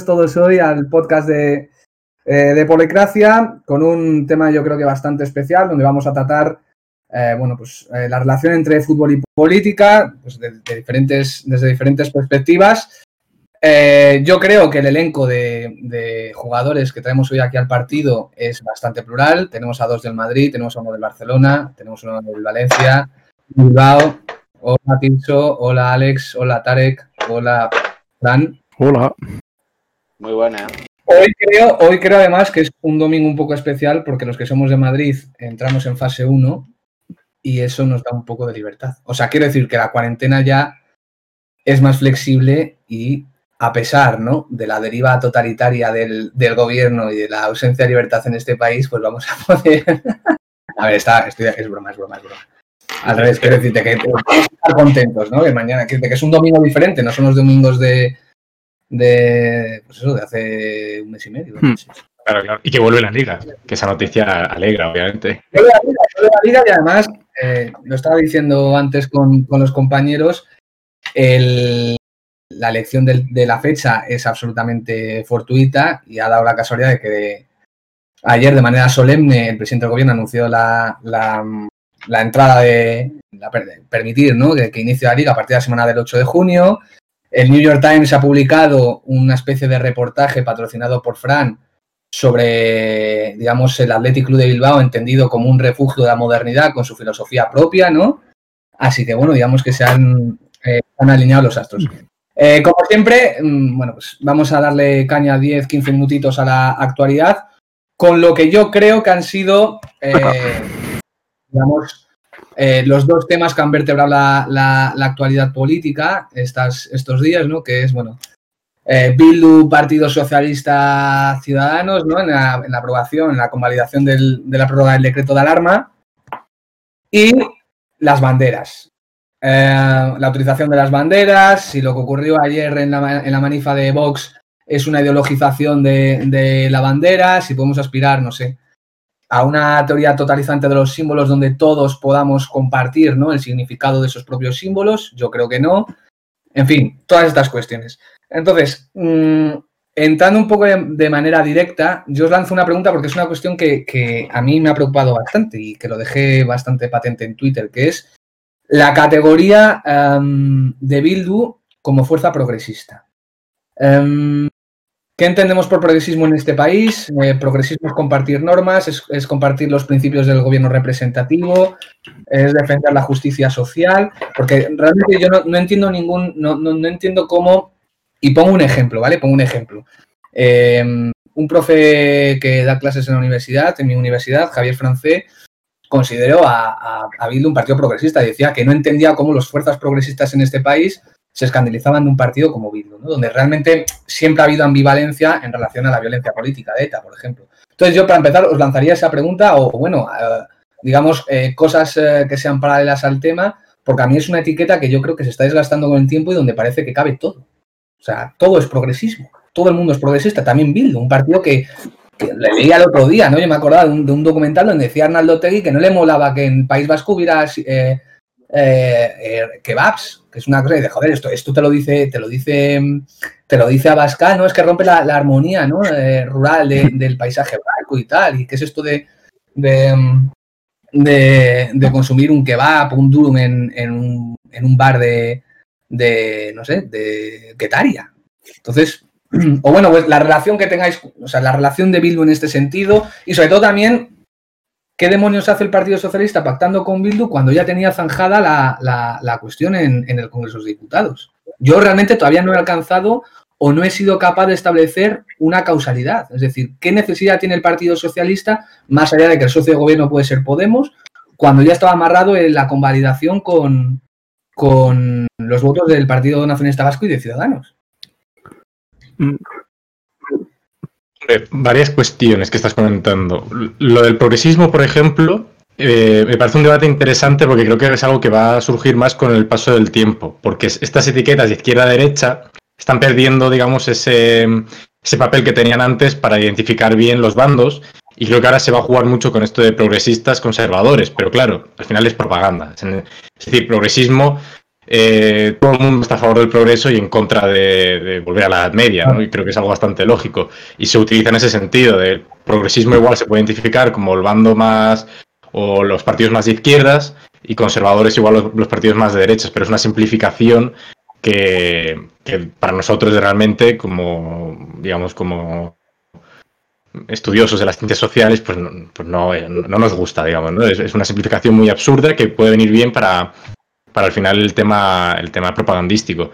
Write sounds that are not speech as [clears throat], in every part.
bienvenidos todos hoy al podcast de, eh, de con un tema yo creo que bastante especial donde vamos a tratar eh, bueno, pues, eh, la relación entre fútbol y política pues, de, diferentes, desde diferentes perspectivas. Eh, yo creo que el elenco de, jugadores que traemos hoy aquí al partido es bastante plural. Tenemos a dos del Madrid, tenemos a uno del Barcelona, tenemos uno del Valencia, Bilbao. Hola Tinso, hola Alex, hola Tarek, hola Fran. Hola. Muy buena. Hoy creo, hoy creo además que es un domingo un poco especial porque los que somos de Madrid entramos en fase 1 y eso nos da un poco de libertad. O sea, quiero decir que la cuarentena ya es más flexible y a pesar ¿no? de la deriva totalitaria del, del, gobierno y de la ausencia de libertad en este país, pues vamos a [laughs] poder... a ver, está, estoy, es broma, es broma, es broma. Al revés, quiero decirte que estar contentos, ¿no? Que mañana, que, que es un domingo diferente, no son los domingos de, de pues eso, de hace un mes y medio. Hmm. Claro, claro. Y que vuelve la liga, que esa noticia alegra, obviamente. Vuelve la liga, vuelve la liga y además, eh, lo estaba diciendo antes con, con los compañeros, el, la elección de, de, la fecha es absolutamente fortuita y ha dado la casualidad de que ayer de manera solemne el presidente del gobierno anunció la, la, la entrada de, la, permitir ¿no? que, que inicie la liga a partir de la semana del 8 de junio. El New York Times ha publicado una especie de reportaje patrocinado por Fran sobre, digamos, el Athletic Club de Bilbao entendido como un refugio de la modernidad con su filosofía propia, ¿no? Así que, bueno, digamos que se han, eh, han alineado los astros. Eh, como siempre, mmm, bueno, pues vamos a darle caña 10, 15 minutitos a la actualidad, con lo que yo creo que han sido, eh, [laughs] digamos, eh, los dos temas que han vertebrado la, la, actualidad política estas, estos días, ¿no? Que es, bueno, eh, Bildu, Partido Socialista Ciudadanos, ¿no? En la, en la aprobación, en la convalidación del, de la prórroga del decreto de alarma. Y las banderas. Eh, la utilización de las banderas, si lo que ocurrió ayer en la, en la manifa de Vox es una ideologización de, de, la bandera, si podemos aspirar, no sé, a una teoría totalizante de los símbolos donde todos podamos compartir ¿no? el significado de esos propios símbolos, yo creo que no. En fin, todas estas cuestiones. Entonces, mmm, entrando un poco de, manera directa, yo os lanzo una pregunta porque es una cuestión que, que, a mí me ha preocupado bastante y que lo dejé bastante patente en Twitter, que es la categoría um, de Bildu como fuerza progresista. Um, ¿Qué entendemos por progresismo en este país? Eh, progresismo es compartir normas, es, compartir los principios del gobierno representativo, es defender la justicia social, porque realmente yo no, entiendo ningún, no, entiendo cómo, y pongo un ejemplo, ¿vale? Pongo un ejemplo. Eh, un profe que da clases en la universidad, en mi universidad, Javier Francé, consideró a, a, un partido progresista y decía que no entendía cómo las fuerzas progresistas en este país se escandalizaban de un partido como Bildu, ¿no? donde realmente siempre ha habido ambivalencia en relación a la violencia política de ETA, por ejemplo. Entonces yo, para empezar, os lanzaría esa pregunta o, bueno, eh, digamos, cosas eh, que sean paralelas al tema, porque a mí es una etiqueta que yo creo que se está desgastando con el tiempo y donde parece que cabe todo. O sea, todo es progresismo, todo el mundo es progresista, también Bildu, un partido que, le leía el otro día, ¿no? Yo me acordaba de un, de un documental donde decía Arnaldo Tegui que no le molaba que en País Vasco hubiera eh, eh, kebabs, que es una cosa de joder, esto, esto te lo dice, te lo dice, te lo dice Abascal, ¿no? Es que rompe la, la armonía, ¿no? Eh, rural de, [laughs] del paisaje blanco y tal. ¿Y qué es esto de, de, de, de consumir un kebab, un durum en, en, un, en un bar de, de, no sé, de Getaria? Entonces, [clears throat] o bueno, pues la relación que tengáis, o sea, la relación de Bildu en este sentido y sobre todo también ¿Qué demonios hace el Partido Socialista pactando con Bildu cuando ya tenía zanjada la, la, la cuestión en, en, el Congreso de Diputados? Yo realmente todavía no he alcanzado o no he sido capaz de establecer una causalidad. Es decir, ¿qué necesidad tiene el Partido Socialista, más allá de que el socio de gobierno puede ser Podemos, cuando ya estaba amarrado en la convalidación con, con los votos del Partido Nacionalista Vasco y de Ciudadanos? Varias cuestiones que estás comentando. Lo del progresismo, por ejemplo, eh, me parece un debate interesante porque creo que es algo que va a surgir más con el paso del tiempo, porque estas etiquetas de izquierda-derecha están perdiendo, digamos, ese, ese papel que tenían antes para identificar bien los bandos y creo que ahora se va a jugar mucho con esto de progresistas conservadores, pero claro, al final es propaganda. Es decir, progresismo eh, todo el mundo está a favor del progreso y en contra de, volver a la Edad Media, ¿no? Y creo que es algo bastante lógico. Y se utiliza en ese sentido, de progresismo igual se puede identificar como el bando más o los partidos más de izquierdas y conservadores igual los, partidos más de derechas, pero es una simplificación que, para nosotros realmente como, digamos, como estudiosos de las ciencias sociales, pues no, pues no, nos gusta, digamos, ¿no? Es, una simplificación muy absurda que puede venir bien para, para al final el tema, el tema propagandístico.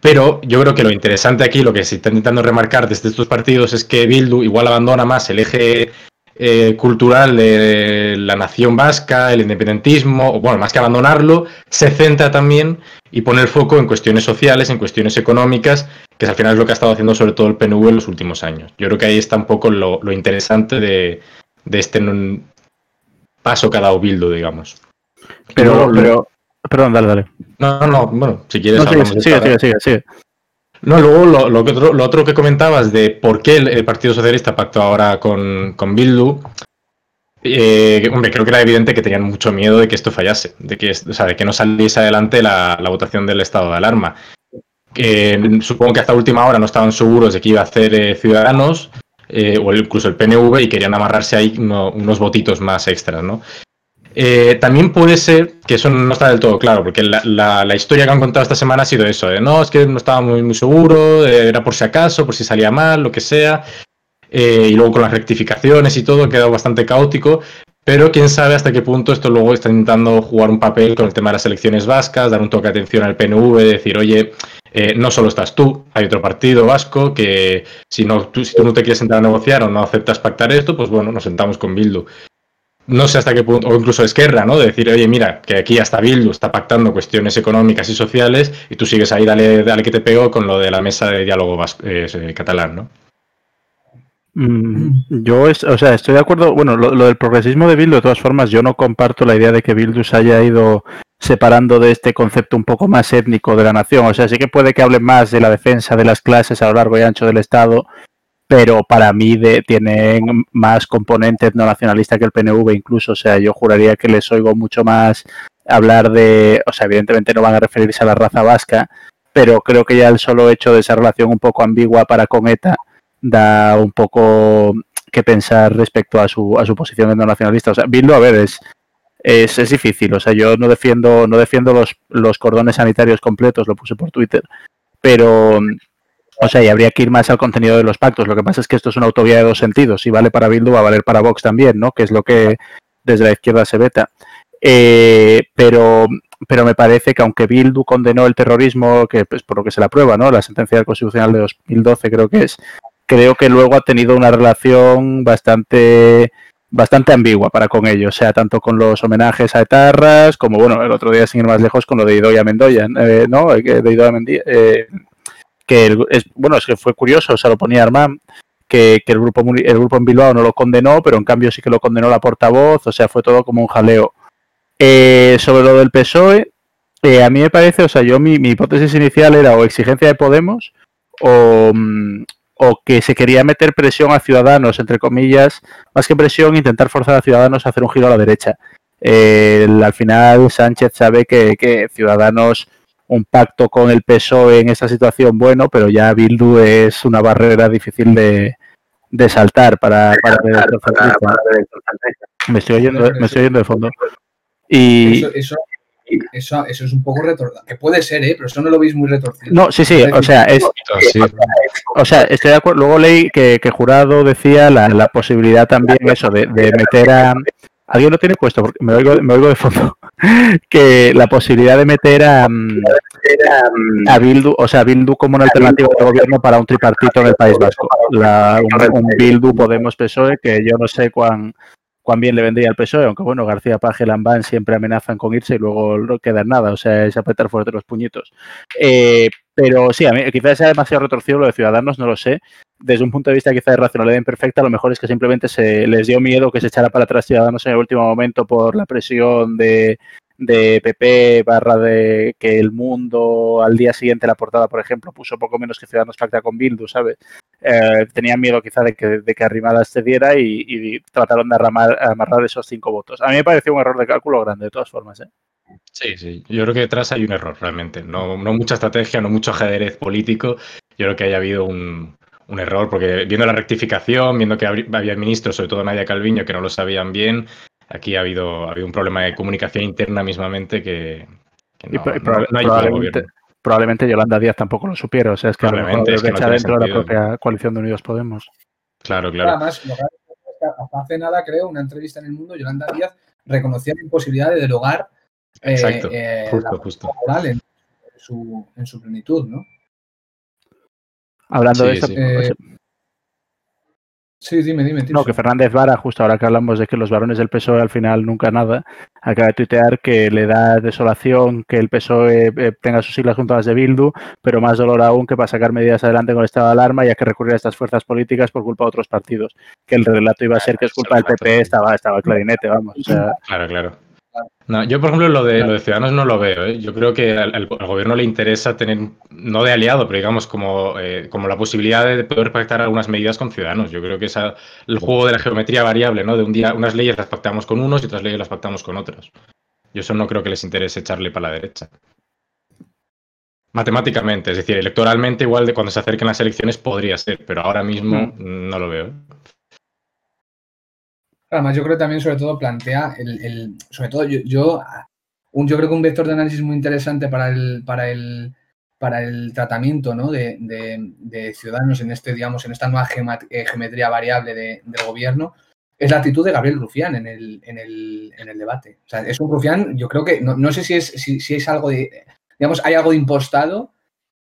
Pero yo creo que lo interesante aquí, lo que se está intentando remarcar desde estos partidos es que Bildu igual abandona más el eje eh, cultural de la nación vasca, el independentismo, o bueno, más que abandonarlo, se centra también y pone el foco en cuestiones sociales, en cuestiones económicas, que al final es lo que ha estado haciendo sobre todo el PNV en los últimos años. Yo creo que ahí está un poco lo, interesante de, este paso que ha dado Bildu, digamos. Pero, pero, Perdón, dale, dale. No, no, bueno, si quieres. No, sigue, sigue, sigue, sigue, No, luego lo, lo, otro, lo, otro, que comentabas de por qué el, Partido Socialista pactó ahora con, con Bildu, eh, hombre, creo que era evidente que tenían mucho miedo de que esto fallase, de que, o sea, de que no saliese adelante la, la votación del estado de alarma. supongo que hasta última hora no estaban seguros de que iba a hacer eh, Ciudadanos eh, o incluso el PNV y querían amarrarse ahí unos votitos más extras, ¿no? Eh, también puede ser que eso no está del todo claro, porque la, historia que han contado esta semana ha sido eso, de no, es que no estaba muy, muy seguro, eh, era por si acaso, por si salía mal, lo que sea, eh, y luego con las rectificaciones y todo ha quedado bastante caótico, pero quién sabe hasta qué punto esto luego está intentando jugar un papel con el tema de las elecciones vascas, dar un toque de atención al PNV, decir, oye, no solo estás tú, hay otro partido vasco que si, no, tú, si tú no te quieres sentar a negociar o no aceptas pactar esto, pues bueno, nos sentamos con Bildu no sé hasta qué punto, o incluso Esquerra, ¿no? De decir, oye, mira, que aquí hasta Bildu está pactando cuestiones económicas y sociales y tú sigues ahí, dale, dale que te pego con lo de la mesa de diálogo eh, catalán, ¿no? Mm, yo, o sea, estoy de acuerdo. Bueno, lo, del progresismo de Bildu, de todas formas, yo no comparto la idea de que Bildu se haya ido separando de este concepto un poco más étnico de la nación. O sea, sí que puede que hable más de la defensa de las clases a lo largo y ancho del Estado, pero para mí de, tienen más componente no nacionalista que el PNV incluso, o sea, yo juraría que les oigo mucho más hablar de, o sea, evidentemente no van a referirse a la raza vasca, pero creo que ya el solo hecho de esa relación un poco ambigua para con ETA da un poco que pensar respecto a su, a su posición no nacionalista. O sea, Bildo, a ver, es, es, es, difícil. O sea, yo no defiendo, no defiendo los, los cordones sanitarios completos, lo puse por Twitter, pero o sea, y habría que ir más al contenido de los pactos. Lo que pasa es que esto es una autovía de dos sentidos. Si vale para Bildu, va a valer para Vox también, ¿no? Que es lo que desde la izquierda se veta. Eh, pero, pero me parece que aunque Bildu condenó el terrorismo, que es pues, por lo que se la prueba, ¿no? La sentencia constitucional de 2012 creo que es, creo que luego ha tenido una relación bastante bastante ambigua para con ellos, o sea, tanto con los homenajes a etarras, como bueno, el otro día sin ir más lejos con lo de Idoia Mendoya, eh, ¿no? De Idoia Mendoya, eh, que es, bueno, es que fue curioso, o sea, lo ponía Armand, que, el, grupo, el grupo en Bilbao no lo condenó, pero en cambio sí que lo condenó la portavoz, o sea, fue todo como un jaleo. Eh, sobre lo del PSOE, eh, a mí me parece, o sea, yo mi, hipótesis inicial era o exigencia de Podemos o, mm, o, que se quería meter presión a Ciudadanos, entre comillas, más que presión, intentar forzar a Ciudadanos a hacer un giro a la derecha. Eh, al final Sánchez sabe que, que Ciudadanos un pacto con el PSOE en esta situación, bueno, pero ya Bildu es una barrera difícil de, de saltar para, para, Me estoy oyendo, me estoy oyendo de fondo. Y eso, eso, eso, es un poco retorcido. Que puede ser, ¿eh? pero eso no lo veis muy retorcido. No, sí, sí, o sea, es. O sea, estoy de acuerdo. Luego leí que, que Jurado decía la, la posibilidad también, eso, de, de meter a, alguien lo tiene puesto, porque me oigo, me oigo de fondo, que la posibilidad de meter a, mm, a Bildu, o sea, Bildu como una alternativa de gobierno para un tripartito en el País Vasco. Un, Bildu Podemos PSOE que yo no sé cuán, cuán bien le vendría al PSOE, aunque bueno, García Paje y Lambán siempre amenazan con irse y luego no queda nada, o sea, es apretar fuerte los puñitos. Eh, pero sí, a mí quizás sea demasiado retorcido lo de Ciudadanos, no lo sé, desde un punto de vista quizá de racionalidad imperfecta, lo mejor es que simplemente se les dio miedo que se echara para atrás Ciudadanos en el último momento por la presión de, de PP barra de que el mundo al día siguiente la portada, por ejemplo, puso poco menos que Ciudadanos pacta con Bildu, ¿sabes? Eh, tenían miedo quizá de que, de que Arrimada cediera y, y trataron de amarrar esos cinco votos. A mí me pareció un error de cálculo grande, de todas formas. ¿eh? Sí, sí. Yo creo que detrás hay un error realmente. No, no mucha estrategia, no mucho ajedrez político. Yo creo que haya habido un, un error, porque viendo la rectificación, viendo que había ministros, sobre todo Nadia Calviño, que no lo sabían bien, aquí ha habido, ha habido un problema de comunicación interna mismamente que, no, probablemente, probablemente, Yolanda Díaz tampoco lo supiera, o sea, es que probablemente es que dentro de la propia coalición de Unidos Podemos. Claro, claro. Además, hasta hace nada, creo, una entrevista en El Mundo, Yolanda Díaz reconocía la imposibilidad de derogar eh, eh, justo, justo. en su, en su plenitud, ¿no? Hablando de esto. Pues, sí. dime, dime. No, que Fernández Vara, justo ahora que hablamos de que los varones del PSOE al final nunca nada, acaba de tuitear que le da desolación que el PSOE eh, tenga sus siglas junto a las de Bildu, pero más dolor aún que para sacar medidas adelante con el estado de alarma y hay que recurrir a estas fuerzas políticas por culpa de otros partidos. Que el relato iba a ser que es culpa del PP, estaba, estaba clarinete, vamos. Claro, claro. No, yo, por ejemplo, lo de, lo de Ciudadanos no lo veo. ¿eh? Yo creo que al, gobierno le interesa tener, no de aliado, pero digamos como, eh, como la posibilidad de poder pactar algunas medidas con Ciudadanos. Yo creo que es el juego de la geometría variable, ¿no? De un día unas leyes las pactamos con unos y otras leyes las pactamos con otros. Yo eso no creo que les interese echarle para la derecha. Matemáticamente, es decir, electoralmente, igual de cuando se acerquen las elecciones podría ser, pero ahora mismo mm. no lo veo. Además, yo creo que también, sobre todo, plantea el, sobre todo, yo, yo, un, yo creo que un vector de análisis muy interesante para el, para el, para el tratamiento ¿no? de, de, ciudadanos en este, digamos, en esta nueva eh, geometría variable del gobierno, es la actitud de Gabriel Rufián en el, en el, en el debate. O sea, es un Rufián, yo creo que, no, no sé si es, si, si, es algo de, digamos, hay algo impostado,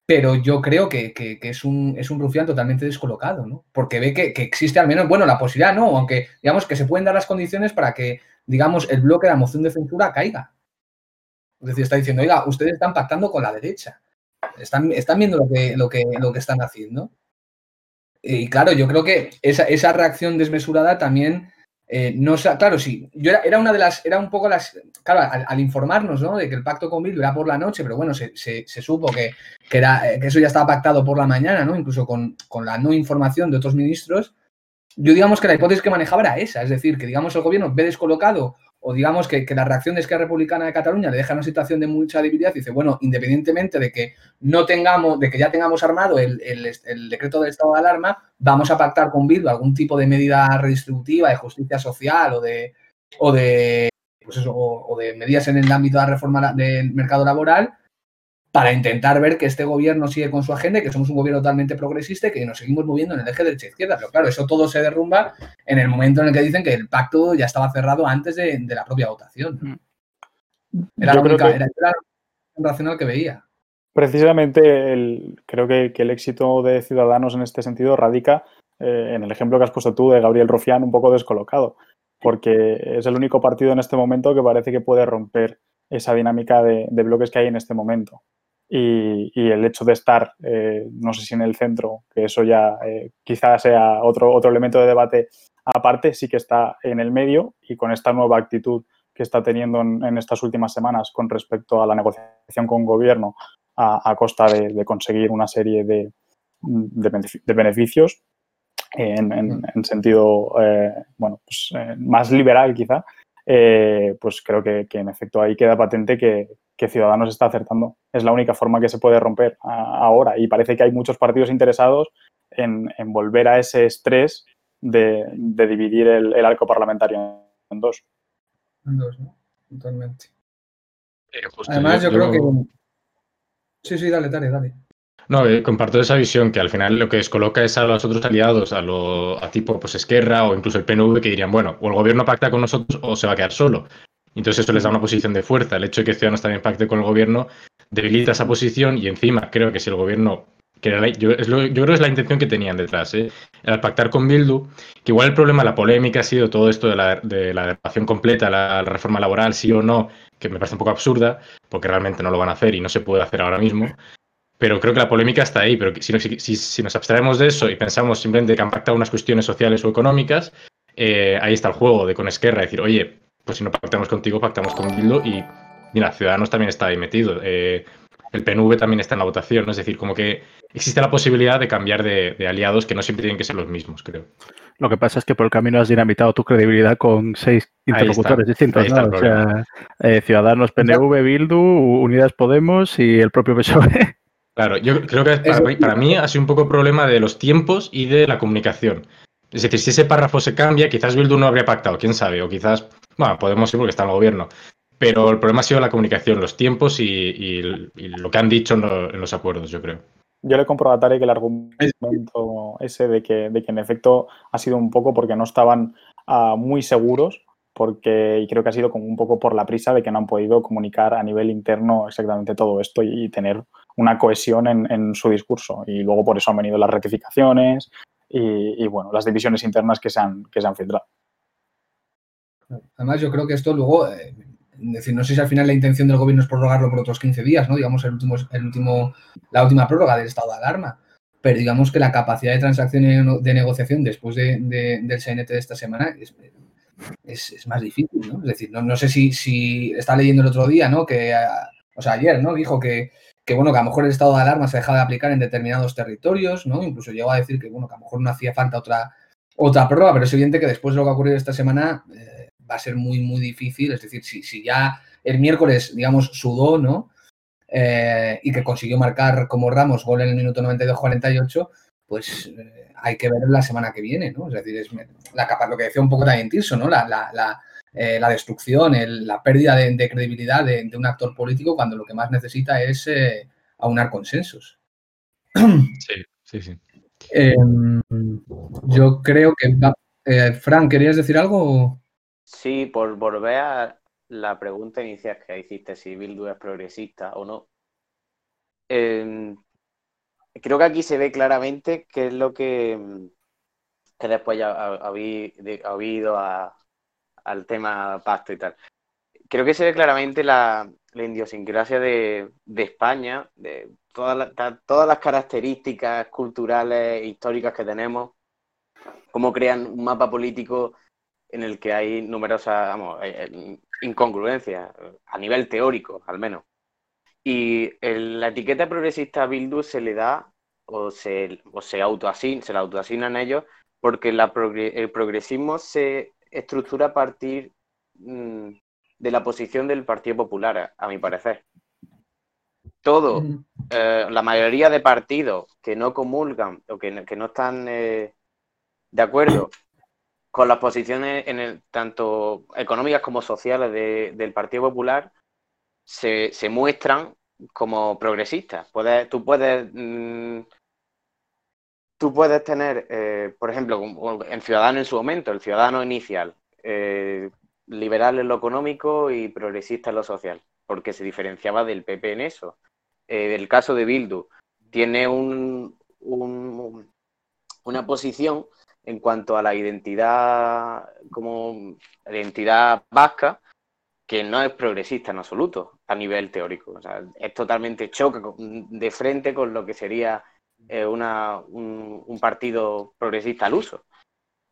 pero yo creo que, es, un, es un rufián totalmente descolocado, ¿no? Porque ve que, existe al menos, bueno, la posibilidad, ¿no? Aunque, digamos, que se pueden dar las condiciones para que, digamos, el bloque de la moción de censura caiga. Es decir, está diciendo, oiga, ustedes están pactando con la derecha. Están, están viendo lo que, lo, que, lo que están haciendo. Y claro, yo creo que esa, esa reacción desmesurada también eh, no claro, sí, yo era, una de las, era un poco las, claro, al, informarnos, ¿no? De que el pacto con Bildu era por la noche, pero bueno, se, supo que, era, eh, que eso ya estaba pactado por la mañana, ¿no? Incluso con, con, la no información de otros ministros. Yo digamos que la hipótesis que manejaba era esa, es decir, que digamos el gobierno ve descolocado o digamos que, la reacción de Esquerra Republicana de Cataluña le deja una situación de mucha debilidad y dice, bueno, independientemente de que no tengamos, de que ya tengamos armado el, decreto del estado de alarma, vamos a pactar con Bildu algún tipo de medida redistributiva, de justicia social o de, o de, pues eso, o de medidas en el ámbito de la reforma del mercado laboral para intentar ver que este gobierno sigue con su agenda y que somos un gobierno totalmente progresista y que nos seguimos moviendo en el eje derecha-izquierda. Pero claro, eso todo se derrumba en el momento en el que dicen que el pacto ya estaba cerrado antes de, la propia votación. Mm. Era, la única, era, racional que veía. Precisamente el, creo que, el éxito de Ciudadanos en este sentido radica eh, en el ejemplo que has puesto tú de Gabriel Rufián un poco descolocado, porque es el único partido en este momento que parece que puede romper esa dinámica de bloques que hay en este momento. Y, el hecho de estar, eh, no sé si en el centro, que eso ya eh, quizás sea otro, otro elemento de debate aparte, sí que está en el medio y con esta nueva actitud que está teniendo en, estas últimas semanas con respecto a la negociación con gobierno a, costa de, conseguir una serie de, de, beneficios en, sentido, eh, bueno, pues, más liberal quizá, pues creo que, que, en efecto ahí queda patente que, que Ciudadanos está acertando. Es la única forma que se puede romper ahora y parece que hay muchos partidos interesados en, volver a ese estrés de, dividir el, arco parlamentario en dos. En dos, ¿no? Totalmente. Eh, Además, yo, creo que... Sí, sí, dale, dale, dale. No, eh, comparto esa visión que al final lo que descoloca es a los otros aliados, a, lo, a tipo pues Esquerra o incluso el PNV que dirían, bueno, o el gobierno pacta con nosotros o se va a quedar solo. Entonces eso les da una posición de fuerza. El hecho de que Ciudadanos también pacte con el gobierno debilita esa posición y encima creo que si el gobierno, que yo, creo que es la intención que tenían detrás, ¿eh? al pactar con Bildu, que igual el problema, la polémica ha sido todo esto de la, de la completa, la, reforma laboral, sí o no, que me parece un poco absurda, porque realmente no lo van a hacer y no se puede hacer ahora mismo. Pero creo que la polémica está ahí. Pero si, si, si nos abstraemos de eso y pensamos simplemente que han pactado unas cuestiones sociales o económicas, eh, ahí está el juego de con Esquerra, decir, oye, pues si no pactamos contigo, pactamos con Bildu y mira, Ciudadanos también está ahí metido. Eh, el PNV también está en la votación, ¿no? es decir, como que existe la posibilidad de cambiar de, aliados que no siempre tienen que ser los mismos, creo. Lo que pasa es que por el camino has dinamitado tu credibilidad con seis interlocutores distintos, ¿no? O sea, eh, Ciudadanos, PNV, Bildu, Unidas Podemos y el propio PSOE. Claro, yo creo que para, mí, ha sido un poco problema de los tiempos y de la comunicación. Es decir, si ese párrafo se cambia, quizás Bildu no habría pactado, quién sabe, o quizás, bueno, podemos ir porque está en el gobierno. Pero el problema ha sido la comunicación, los tiempos y, lo que han dicho en, los acuerdos, yo creo. Yo le compro a Tarek el argumento ese de que, de que en efecto ha sido un poco porque no estaban ah, muy seguros porque y creo que ha sido como un poco por la prisa de que no han podido comunicar a nivel interno exactamente todo esto y, tener una cohesión en, su discurso. Y luego por eso han venido las rectificaciones y, bueno, las divisiones internas que se han, que se han filtrado. Además, yo creo que esto luego, eh, decir, no sé si al final la intención del gobierno es prorrogarlo por otros 15 días, ¿no? Digamos, el último, el último, la última prórroga del estado de alarma. Pero digamos que la capacidad de transacción y de negociación después de, del CNT de esta semana es, es, más difícil, ¿no? Es decir, no, sé si, si está leyendo el otro día, ¿no? Que, o sea, ayer, ¿no? Dijo que, que, bueno, que a lo mejor el estado de alarma se deja de aplicar en determinados territorios, ¿no? Incluso llegó a decir que, bueno, que a lo mejor no hacía falta otra, otra prueba, pero es evidente que después de lo que ha ocurrido esta semana eh, va a ser muy, muy difícil. Es decir, si, si ya el miércoles, digamos, sudó, ¿no? Eh, y que consiguió marcar como Ramos gol en el minuto 92-48, pues eh, hay que ver la semana que viene, ¿no? Es decir, es la capa, lo que decía un poco también Tirso, ¿no? La, la, la, eh, destrucción, la pérdida de, credibilidad de, un actor político cuando lo que más necesita es eh, aunar consensos. [clears throat] Sí, sí, sí. Em, yo creo que... Eh, Fran, ¿querías decir algo? Sí, por volver a la pregunta inicial que hiciste, si Bildu es progresista o no. Em, creo que aquí se ve claramente qué es lo que, mm, que después ya habéis oído al tema pacto y tal. Creo que se ve claramente la, la idiosincrasia de, España, de todas, todas las características culturales e históricas que tenemos, cómo crean un mapa político en el que hay numerosas eh, eh, incongruencias, a nivel teórico al menos. Y la etiqueta progresista a Bildu se le da o se, o se, se la autoasignan ellos porque el progresismo se estructura a partir mm, de la posición del Partido Popular, a, mi parecer. Todo, eh, la mayoría de partidos que no comulgan o que, no están eh, de acuerdo con las posiciones en el, tanto económicas como sociales del Partido Popular se, se muestran como progresistas. Puedes, tú puedes mm, tú puedes tener, eh, por ejemplo, en Ciudadano en su momento, el ciudadano inicial, eh, liberal en lo económico y progresista en lo social, porque se diferenciaba del PP en eso. Eh, el caso de Bildu tiene un, una posición en cuanto a la identidad como identidad vasca que no es progresista en absoluto a nivel teórico. O sea, es totalmente choque de frente con lo que sería eh, un, partido progresista al uso.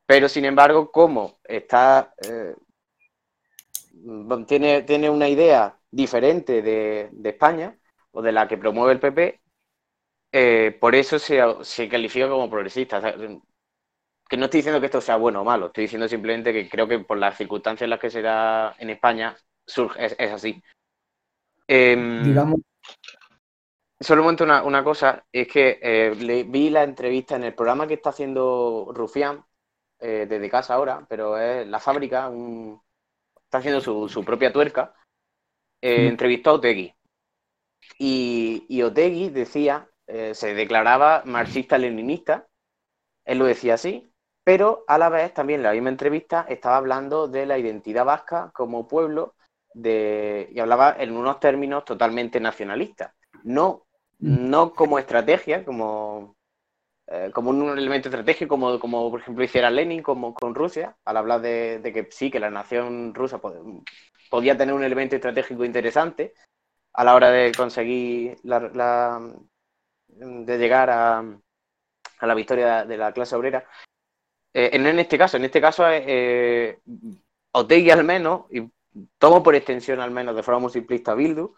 Pero, sin embargo, como está, eh, tiene, tiene una idea diferente de, España o de la que promueve el PP, eh, por eso se, califica como progresista. que no estoy diciendo que esto sea bueno o malo, estoy diciendo simplemente que creo que por las circunstancias en las que se da en España surge, es, así. Em, Digamos, Solo un momento una, cosa, es que eh, le, vi la entrevista en el programa que está haciendo Rufián, eh, desde casa ahora, pero es la fábrica, está haciendo su, propia tuerca, eh, entrevistó a Otegui. Y, y Otegui decía, se declaraba marxista-leninista, él lo decía así, pero a la vez también en la misma entrevista estaba hablando de la identidad vasca como pueblo de, y hablaba en unos términos totalmente nacionalistas. No. No como estrategia, como, eh, como un elemento estratégico, como, como por ejemplo hiciera Lenin como, con Rusia, al hablar de, que sí, que la nación rusa podía tener un elemento estratégico interesante a la hora de conseguir la, de llegar a, a, la victoria de la clase obrera. Eh, en este caso, en este caso, eh, Otegui al menos, y tomo por extensión al menos de forma muy simplista Bildu,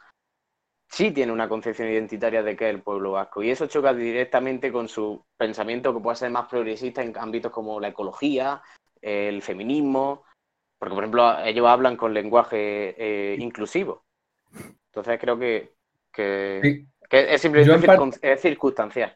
sí tiene una concepción identitaria de que es el pueblo vasco. Y eso choca directamente con su pensamiento que puede ser más progresista en ámbitos como la ecología, el feminismo, porque por ejemplo ellos hablan con lenguaje eh, inclusivo. Entonces creo que, es simplemente es circunstancial.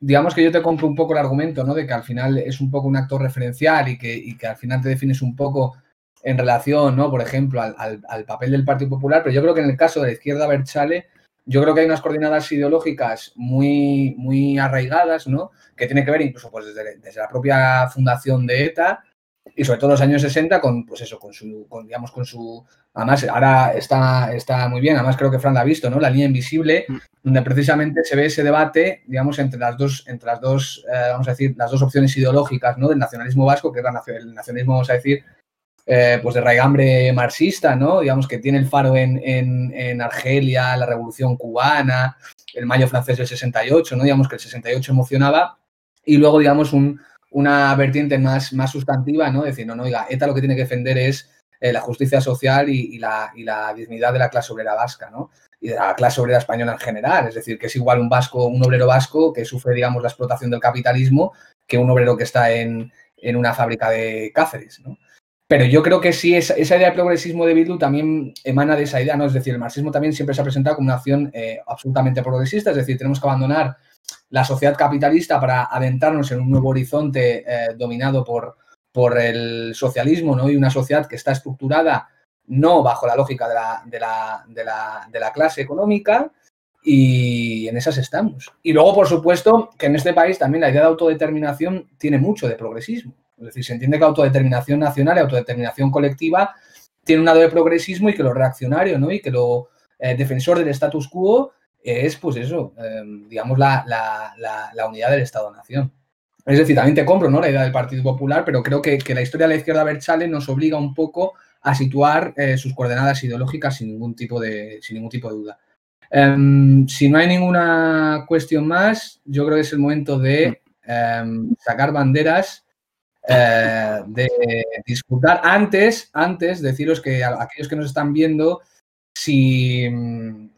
Digamos que yo te compro un poco el argumento, ¿no? De que al final es un poco un actor referencial y que, y que al final te defines un poco en relación, ¿no? Por ejemplo, al, papel del Partido Popular, pero yo creo que en el caso de la izquierda Berchale, yo creo que hay unas coordenadas ideológicas muy, muy arraigadas, ¿no? Que tiene que ver incluso pues, desde, la propia fundación de ETA y sobre todo los años 60 con, pues eso, con su, digamos, con su... Además, ahora está, está muy bien, además creo que Fran la ha visto, ¿no? La línea invisible, mm. donde precisamente se ve ese debate, digamos, entre las dos, entre las dos, eh, vamos a decir, las dos opciones ideológicas, ¿no? Del nacionalismo vasco, que es el nacionalismo, vamos a decir, eh, pues de raigambre marxista, ¿no? Digamos que tiene el faro en, Argelia, la revolución cubana, el mayo francés del 68, ¿no? Digamos que el 68 emocionaba y luego, digamos, una vertiente más, más sustantiva, ¿no? Decir, no, no, oiga, ETA lo que tiene que defender es eh, la justicia social y, la, y, la, dignidad de la clase obrera vasca, ¿no? Y de la clase obrera española en general, es decir, que es igual un vasco, un obrero vasco que sufre, digamos, la explotación del capitalismo que un obrero que está en, en una fábrica de Cáceres, ¿no? Pero yo creo que sí, esa, idea de progresismo de Bildu también emana de esa idea, ¿no? Es decir, el marxismo también siempre se ha presentado como una acción eh, absolutamente progresista, es decir, tenemos que abandonar la sociedad capitalista para adentrarnos en un nuevo horizonte eh, dominado por, por el socialismo, ¿no? Y una sociedad que está estructurada no bajo la lógica de la, de la, de la, de la clase económica, y en esas estamos. Y luego, por supuesto, que en este país también la idea de autodeterminación tiene mucho de progresismo. Es decir, se entiende que la autodeterminación nacional y autodeterminación colectiva tiene un lado de progresismo y que lo reaccionario, ¿no? Y que lo eh, defensor del status quo es, pues eso, em, digamos, la, unidad del Estado-Nación. Es decir, también te compro, ¿no? La idea del Partido Popular, pero creo que, la historia de la izquierda Berchale nos obliga un poco a situar eh, sus coordenadas ideológicas sin ningún tipo de, sin ningún tipo de duda. Em, si no hay ninguna cuestión más, yo creo que es el momento de em, sacar banderas eh, de disputar. Antes, antes, deciros que a aquellos que nos están viendo, si,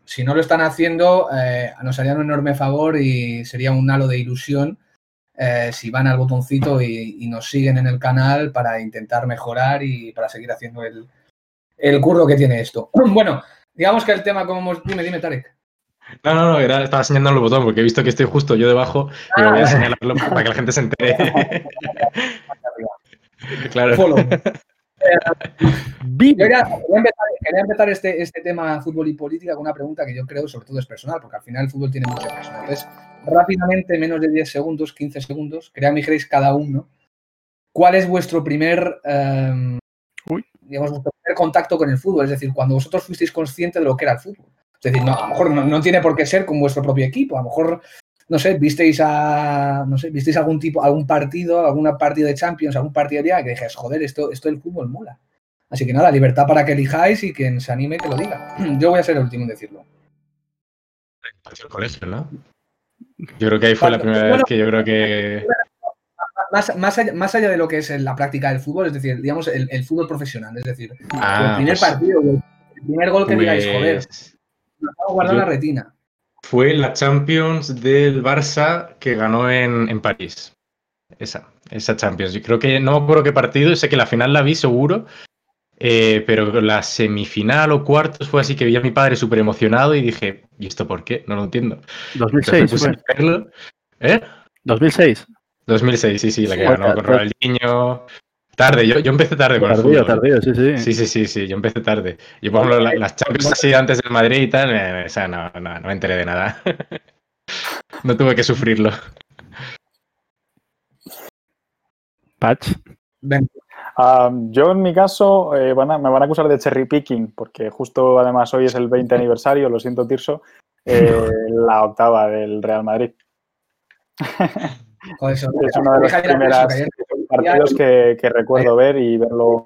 si no lo están haciendo, eh, nos harían un enorme favor y sería un halo de ilusión eh, si van al botoncito y, nos siguen en el canal para intentar mejorar y para seguir haciendo el, el curro que tiene esto. [clears throat] Bueno, digamos que el tema, como hemos... Dime, dime, Tarek. No, no, no, estaba señalando el botón porque he visto que estoy justo yo debajo y voy a ah. señalarlo para que la gente se entere. [laughs] claro. [laughs] quería, empezar, este, este, tema fútbol y política con una pregunta que yo creo sobre todo es personal, porque al final el fútbol tiene mucho personal. Entonces, rápidamente, menos de 10 segundos, 15 segundos, crea mi cada uno. ¿Cuál es vuestro primer, em, digamos, vuestro primer contacto con el fútbol? Es decir, cuando vosotros fuisteis conscientes de lo que era el fútbol. Es decir, no, a lo mejor no, tiene por qué ser con vuestro propio equipo. A lo mejor, no sé, visteis a, no sé, visteis algún tipo, algún partido, alguna partida de Champions, algún partido de día que dijes, joder, esto, esto del fútbol mola. Así que nada, libertad para que elijáis y quien se anime que lo diga. [clears throat] Yo voy a ser el último en decirlo. ¿no? Yo creo que ahí fue la primera vez que yo creo que. Más, allá, de lo que es la práctica del fútbol, es decir, digamos, el, fútbol profesional, es decir, ah, el primer pues partido, el primer gol que digáis, joder, pues la retina. Fue la Champions del Barça que ganó en, París. Esa, esa Champions. Yo creo que no me acuerdo qué partido, sé que la final la vi seguro, eh, pero la semifinal o cuartos fue así que vi a mi padre súper emocionado y dije, ¿y esto por qué? No lo entiendo. 2006. ¿Eh? 2006. 2006, sí, sí, la que ganó con Ronaldinho, Tarde, yo, yo empecé tarde con tardío, el fútbol. Tardío, sí, sí. Sí, sí, sí, sí, yo empecé tarde. Yo, por ejemplo, las Champions así antes del Madrid y tal, eh, o sea, no, no, no me enteré de nada. [laughs] no tuve que sufrirlo. Patch. yo en mi caso eh, van me van a acusar de cherry picking porque justo además hoy es el 20 aniversario, lo siento Tirso, eh, [laughs] la octava del Real Madrid. [laughs] es una de las primeras partidos que, recuerdo ver y verlo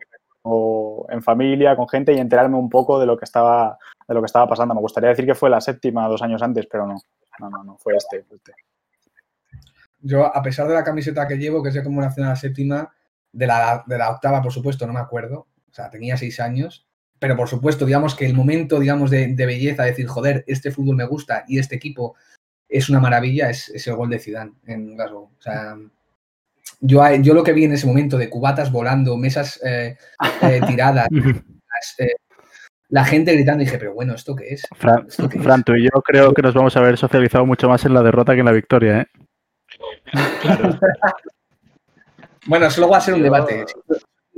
en familia, con gente y enterarme un poco de lo que estaba de lo que estaba pasando. Me gustaría decir que fue la séptima dos años antes, pero no, no, no, no fue este. este. Yo, a pesar de la camiseta que llevo, que es de conmemoración a la séptima, de la, de la octava, por supuesto, no me acuerdo. O sea, tenía seis años pero por supuesto, digamos que el momento, digamos, de, de belleza, decir, joder, este fútbol me gusta y este equipo es una maravilla, es, es el gol de Zidane en Glasgow. O sea, yo, yo lo que vi en ese momento de cubatas volando, mesas eh, eh, [laughs] tiradas, eh, la gente gritando, dije, pero bueno, ¿esto qué es? Fran, ¿Esto qué es? Fran, tú y yo creo que nos vamos a ver socializado mucho más en la derrota que en la victoria, ¿eh? Claro. [laughs] Bueno, eso luego va a ser un debate.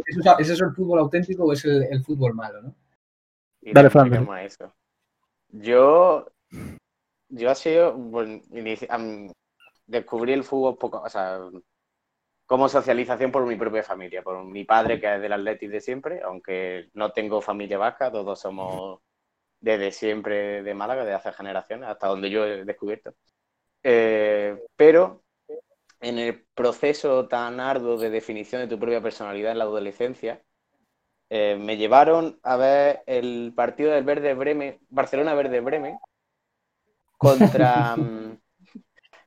¿Es, eso- ¿Es eso el fútbol auténtico o es el, el fútbol malo? ¿no? Iremos- Fran. Yo, yo ha sido, bueno, descubrí el fútbol poco, o sea, como socialización por mi propia familia, por mi padre que es del Athletic de siempre, aunque no tengo familia vasca, todos somos desde siempre de Málaga, desde hace generaciones, hasta donde yo he descubierto. Eh, pero en el proceso tan arduo de definición de tu propia personalidad en la adolescencia, eh, me llevaron a ver el partido del Verde Bremen, Barcelona Verde Bremen, contra [laughs] mm,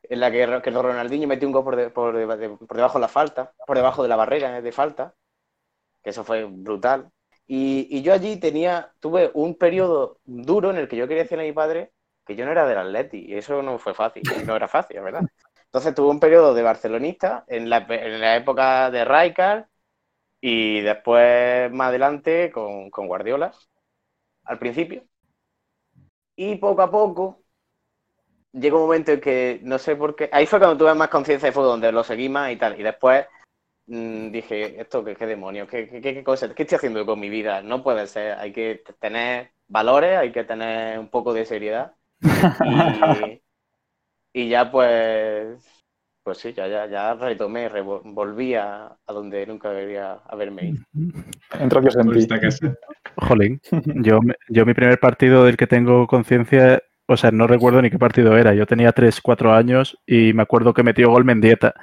en la que, que Ronaldinho metió un gol por, de- por, de- por debajo de la falta, por debajo de la barrera de falta, que eso fue brutal. Y, y yo allí tenía, tuve un periodo duro en el que yo quería decirle a mi padre que yo no era del Atleti, y eso no fue fácil, no era fácil, ¿verdad? Entonces tuve un periodo de barcelonista en la, en la época de Rijkaard y después más adelante con, con Guardiola, al principio. Y poco a poco llegó un momento en que no sé por qué. Ahí fue cuando tuve más conciencia de fútbol, donde lo seguí más y tal. Y después mm, dije, ¿esto qué, qué demonios? ¿Qué, qué, qué, cosa? ¿Qué estoy haciendo con mi vida? No puede ser. Hay que tener valores, hay que tener un poco de seriedad. Y, [laughs] y ya pues. Pues sí, ya, ya, ya retomé, volví a, a donde nunca debería haberme ido. [laughs] Entró casa. Jolín, yo, yo mi primer partido del que tengo conciencia, o sea, no recuerdo ni qué partido era. Yo tenía 3, 4 años y me acuerdo que metió gol Mendieta.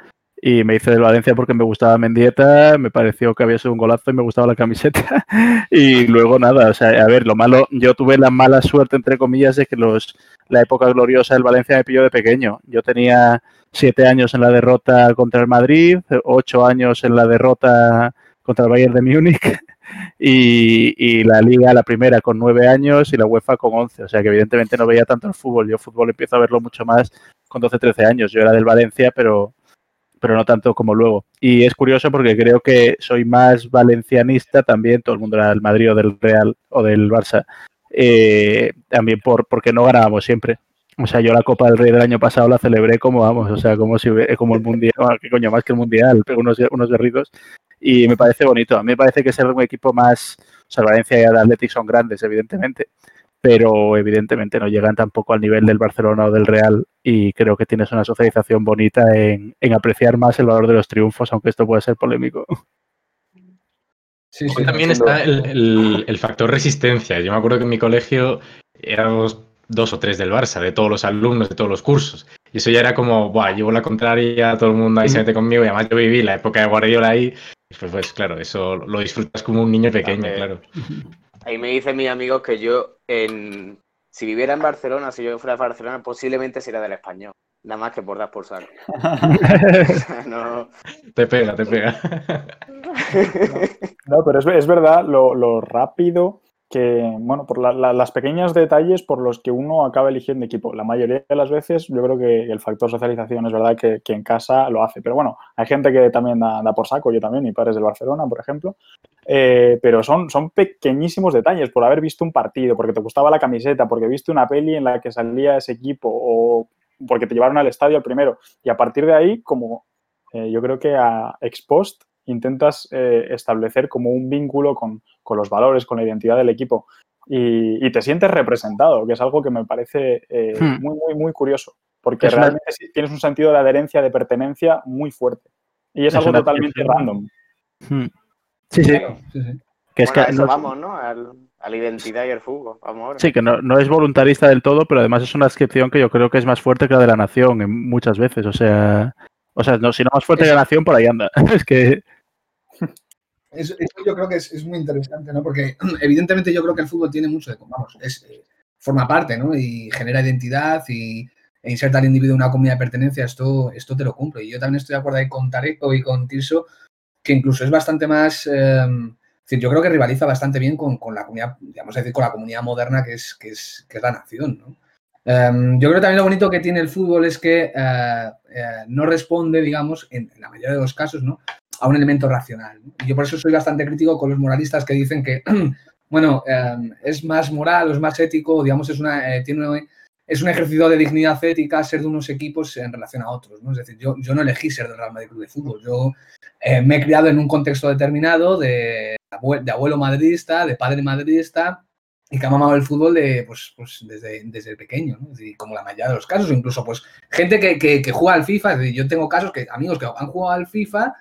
Y me hice del Valencia porque me gustaba Mendieta, me pareció que había sido un golazo y me gustaba la camiseta. [laughs] Y luego nada, o sea, a ver, lo malo, yo tuve la mala suerte, entre comillas, de que los, la época gloriosa del Valencia me pilló de pequeño. Yo tenía siete años en la derrota contra el Madrid, ocho años en la derrota contra el Bayern de Múnich [laughs] y, la liga la primera con nueve años y la UEFA con once. O sea que evidentemente no veía tanto el fútbol. Yo fútbol empiezo a verlo mucho más con 12, 13 años. Yo era del Valencia, pero, pero no tanto como luego. Y es curioso porque creo que soy más valencianista también, todo el mundo era del Madrid o del Real o del Barça, eh, también por, porque no ganábamos siempre. O sea, yo la Copa del Rey del año pasado la celebré como, vamos, o sea, como si como el Mundial, [laughs] qué coño, más que el Mundial, unos, unos y me parece bonito. A mí me parece que ser un equipo más, o sea, el Valencia y el Athletic son grandes, evidentemente, pero evidentemente no llegan tampoco al nivel del Barcelona o del Real y creo que tienes una socialización bonita en, en apreciar más el valor de los triunfos, aunque esto puede ser polémico. Sí, sí. También está el, el- el factor resistencia. Yo me acuerdo que en mi colegio éramos dos o tres del Barça, de todos los alumnos, de todos los cursos. Y eso ya era como, Buah, llevo la contraria, todo el mundo ahí se mete conmigo. Y además yo viví la época de Guardiola ahí. Pues, pues claro, eso lo disfrutas como un niño pequeño, También. claro. [laughs] Ahí me dicen mis amigos que yo, en, si viviera en Barcelona, si yo fuera de Barcelona, posiblemente sería del español. Nada más que por dar por saco. [laughs] [laughs] no. Te pega, te pega. No, pero es, es verdad lo, lo rápido que, bueno, por la- la- las pequeños detalles por los que uno acaba eligiendo equipo. La mayoría de las veces yo creo que el factor socialización es verdad que, que en casa lo hace. Pero bueno, hay gente que también da, por saco, yo también, mi padre es del Barcelona, por ejemplo. Eh, pero son, son pequeñísimos detalles por haber visto un partido, porque te gustaba la camiseta, porque viste una peli en la que salía ese equipo o porque te llevaron al estadio primero. Y a partir de ahí, como eh, yo creo que a ex post intentas eh, establecer como un vínculo con, con los valores, con la identidad del equipo y, y te sientes representado, que es algo que me parece eh, Hmm. muy, muy, muy curioso, porque Es realmente tienes un sentido de adherencia, de pertenencia muy fuerte. Y es, Es algo totalmente random. Hmm. Sí, sí, Claro, sí, sí. que es Bueno, a que eso no- vamos, ¿no? Al- a la identidad y el fútbol. Vamos ahora. Sí, que no, no es voluntarista del todo, pero además es una adscripción que yo creo que es más fuerte que la de la nación en muchas veces. O sea, o sea, no, si no más fuerte que la nación, por ahí anda. [laughs] Es que Eso, yo creo que es, es muy interesante, ¿no? Porque [clears throat] evidentemente yo creo que el fútbol tiene mucho de, vamos, es, eh, forma parte, ¿no? Y genera identidad y e inserta al individuo en una comunidad de pertenencia, esto, esto te lo cumplo. Y yo también estoy de acuerdo ahí con Tarek y con Tirso, que incluso es bastante más eh, decir, yo creo que rivaliza bastante bien con, con la comunidad, digamos decir, con la comunidad moderna que es, que es, que es la nación, ¿no? Um, yo creo también lo bonito que tiene el fútbol es que uh, uh, no responde, digamos, en, la mayoría de los casos, ¿no? A un elemento racional. yo por eso soy bastante crítico con los moralistas que dicen que, [clears throat] bueno, um, es más moral o es más ético, digamos, es una, eh, tiene, es un ejercicio de dignidad ética ser de unos equipos en relación a otros, ¿no? Es decir, yo, yo no elegí ser del Real Madrid Club de Fútbol, yo eh, me he criado en un contexto determinado de, de abuelo madridista, de padre madridista, y que ha mamado el fútbol de, pues, pues desde, desde pequeño, ¿no? Decir, como la mayoría de los casos, incluso pues gente que, que, que juega al FIFA, decir, yo tengo casos que amigos que han jugado al FIFA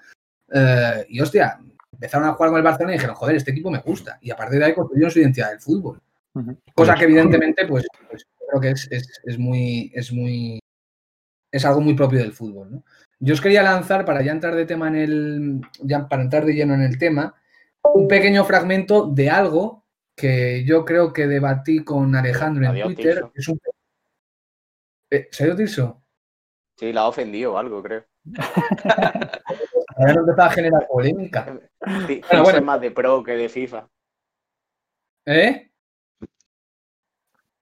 eh, y hostia, empezaron a jugar con el Barcelona y dijeron, joder, este equipo me gusta, y a partir de ahí construyeron su identidad del fútbol. Uh -huh. Cosa que evidentemente, pues, pues creo que es, es, es, muy, es muy, es algo muy propio del fútbol, ¿no? Yo os quería lanzar, para ya entrar de tema en el, ya para entrar de lleno en el tema, un pequeño fragmento de algo que yo creo que debatí con Alejandro en Adiós, Twitter. Es un... ¿Eh, ¿Se ha ido Tirso? Sí, la ha ofendido o algo, creo. [laughs] Ahora no empezaba a generar polémica. Sí, bueno, bueno. es más de pro que de FIFA. ¿Eh?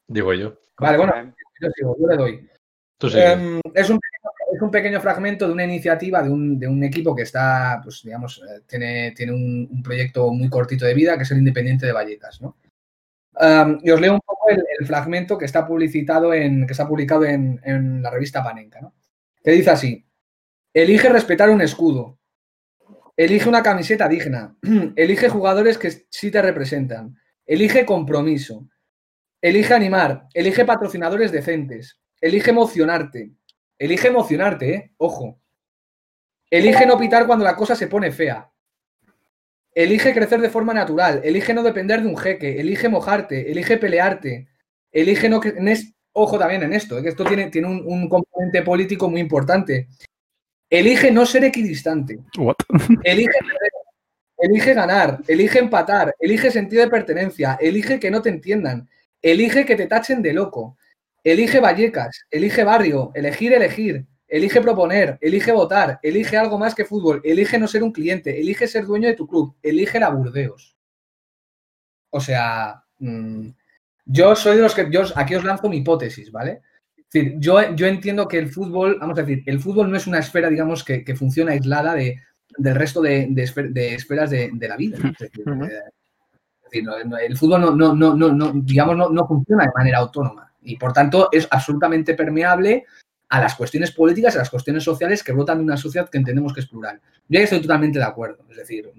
Digo yo. Vale, bueno, yo sigo, yo le doy. Tú eh, es, un, es, un, pequeño fragmento de una iniciativa de un, de un equipo que está, pues digamos, eh, tiene, tiene un, un, proyecto muy cortito de vida, que es el Independiente de Vallecas, ¿no? Um, y os leo un poco el, el, fragmento que está publicitado en, que está publicado en, en la revista Panenka, ¿no? Que dice así: Elige respetar un escudo. Elige una camiseta digna. [clears throat] Elige jugadores que sí te representan. Elige compromiso. Elige animar. Elige patrocinadores decentes. Elige emocionarte. Elige emocionarte, ¿eh? Ojo. Elige no pitar cuando la cosa se pone fea. Elige crecer de forma natural. Elige no depender de un jeque. Elige mojarte. Elige pelearte. Elige no... Ojo también en esto, ¿eh? que esto tiene, tiene un, un, componente político muy importante. Elige no ser equidistante. What? [laughs] Elige, elige ganar. Elige empatar. Elige sentido de pertenencia. Elige que no te entiendan. Elige que te tachen de loco. Elige Vallecas, elige barrio, elegir, elegir, elige proponer, elige votar, elige algo más que fútbol, elige no ser un cliente, elige ser dueño de tu club, elige la Burdeos. O sea, mmm, yo soy de los que, yo aquí os lanzo mi hipótesis, ¿vale? Decir, yo, yo entiendo que el fútbol, vamos a decir, el fútbol no es una esfera, digamos, que, que funciona aislada de, del resto de, de, esfer, de esferas de, de, la vida. Es decir, uh -huh. es decir no, el fútbol no, no, no, no, digamos, no, no funciona de manera autónoma y por tanto es absolutamente permeable a las cuestiones políticas, a las cuestiones sociales que brotan de una sociedad que entendemos que es plural. Yo estoy totalmente de acuerdo. Es decir,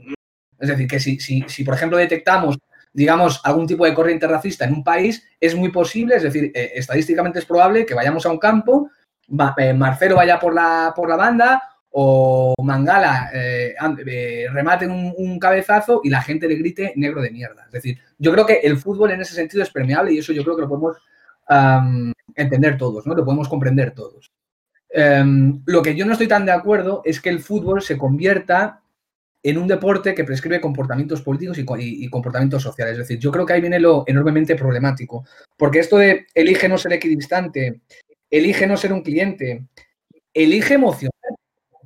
es decir que si, si, si por ejemplo detectamos, digamos, algún tipo de corriente racista en un país, es muy posible, es decir, eh, estadísticamente es probable que vayamos a un campo, eh, Marcelo vaya por la, por la banda o Mangala eh, remate un, un, cabezazo y la gente le grite negro de mierda. Es decir, yo creo que el fútbol en ese sentido es permeable y eso yo creo que lo podemos entender todos, ¿no? Lo podemos comprender todos. Um, lo que yo no estoy tan de acuerdo es que el fútbol se convierta en un deporte que prescribe comportamientos políticos y, y, y, comportamientos sociales. Es decir, yo creo que ahí viene lo enormemente problemático. Porque esto de elige no ser equidistante, elige no ser un cliente, elige emocionar,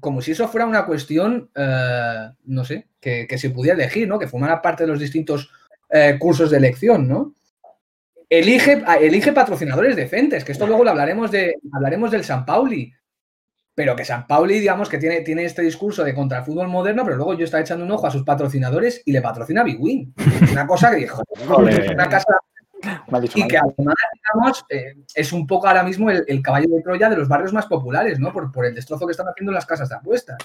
como si eso fuera una cuestión, uh, no sé, que, se pudiera elegir, ¿no? Que formara parte de los distintos uh, cursos de elección, ¿no? Elige, elige patrocinadores decentes, que esto luego lo hablaremos, de, hablaremos del San Pauli. Pero que San Pauli, digamos, que tiene, tiene este discurso de contra el fútbol moderno, pero luego yo estaba echando un ojo a sus patrocinadores y le patrocina Big Win. Una cosa que dijo, [laughs] una casa. Y que además, digamos, eh, es un poco ahora mismo el, el, caballo de Troya de los barrios más populares, ¿no? Por, por el destrozo que están haciendo las casas de apuestas.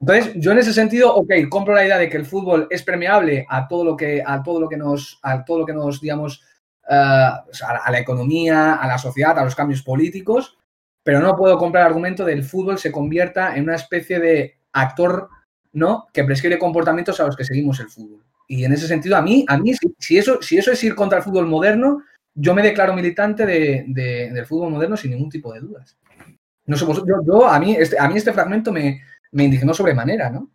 Entonces, yo en ese sentido, ok, compro la idea de que el fútbol es permeable a todo lo que, a todo lo que nos, a todo lo que nos, digamos, uh, a la economía, a la sociedad, a los cambios políticos, pero no puedo comprar el argumento del fútbol se convierta en una especie de actor ¿no? que prescribe comportamientos a los que seguimos el fútbol. Y en ese sentido, a mí, a mí si, eso, si eso es ir contra el fútbol moderno, yo me declaro militante de, de, del fútbol moderno sin ningún tipo de dudas. No sé, yo, yo, a, mí este, a mí este fragmento me, me indignó sobremanera, ¿no?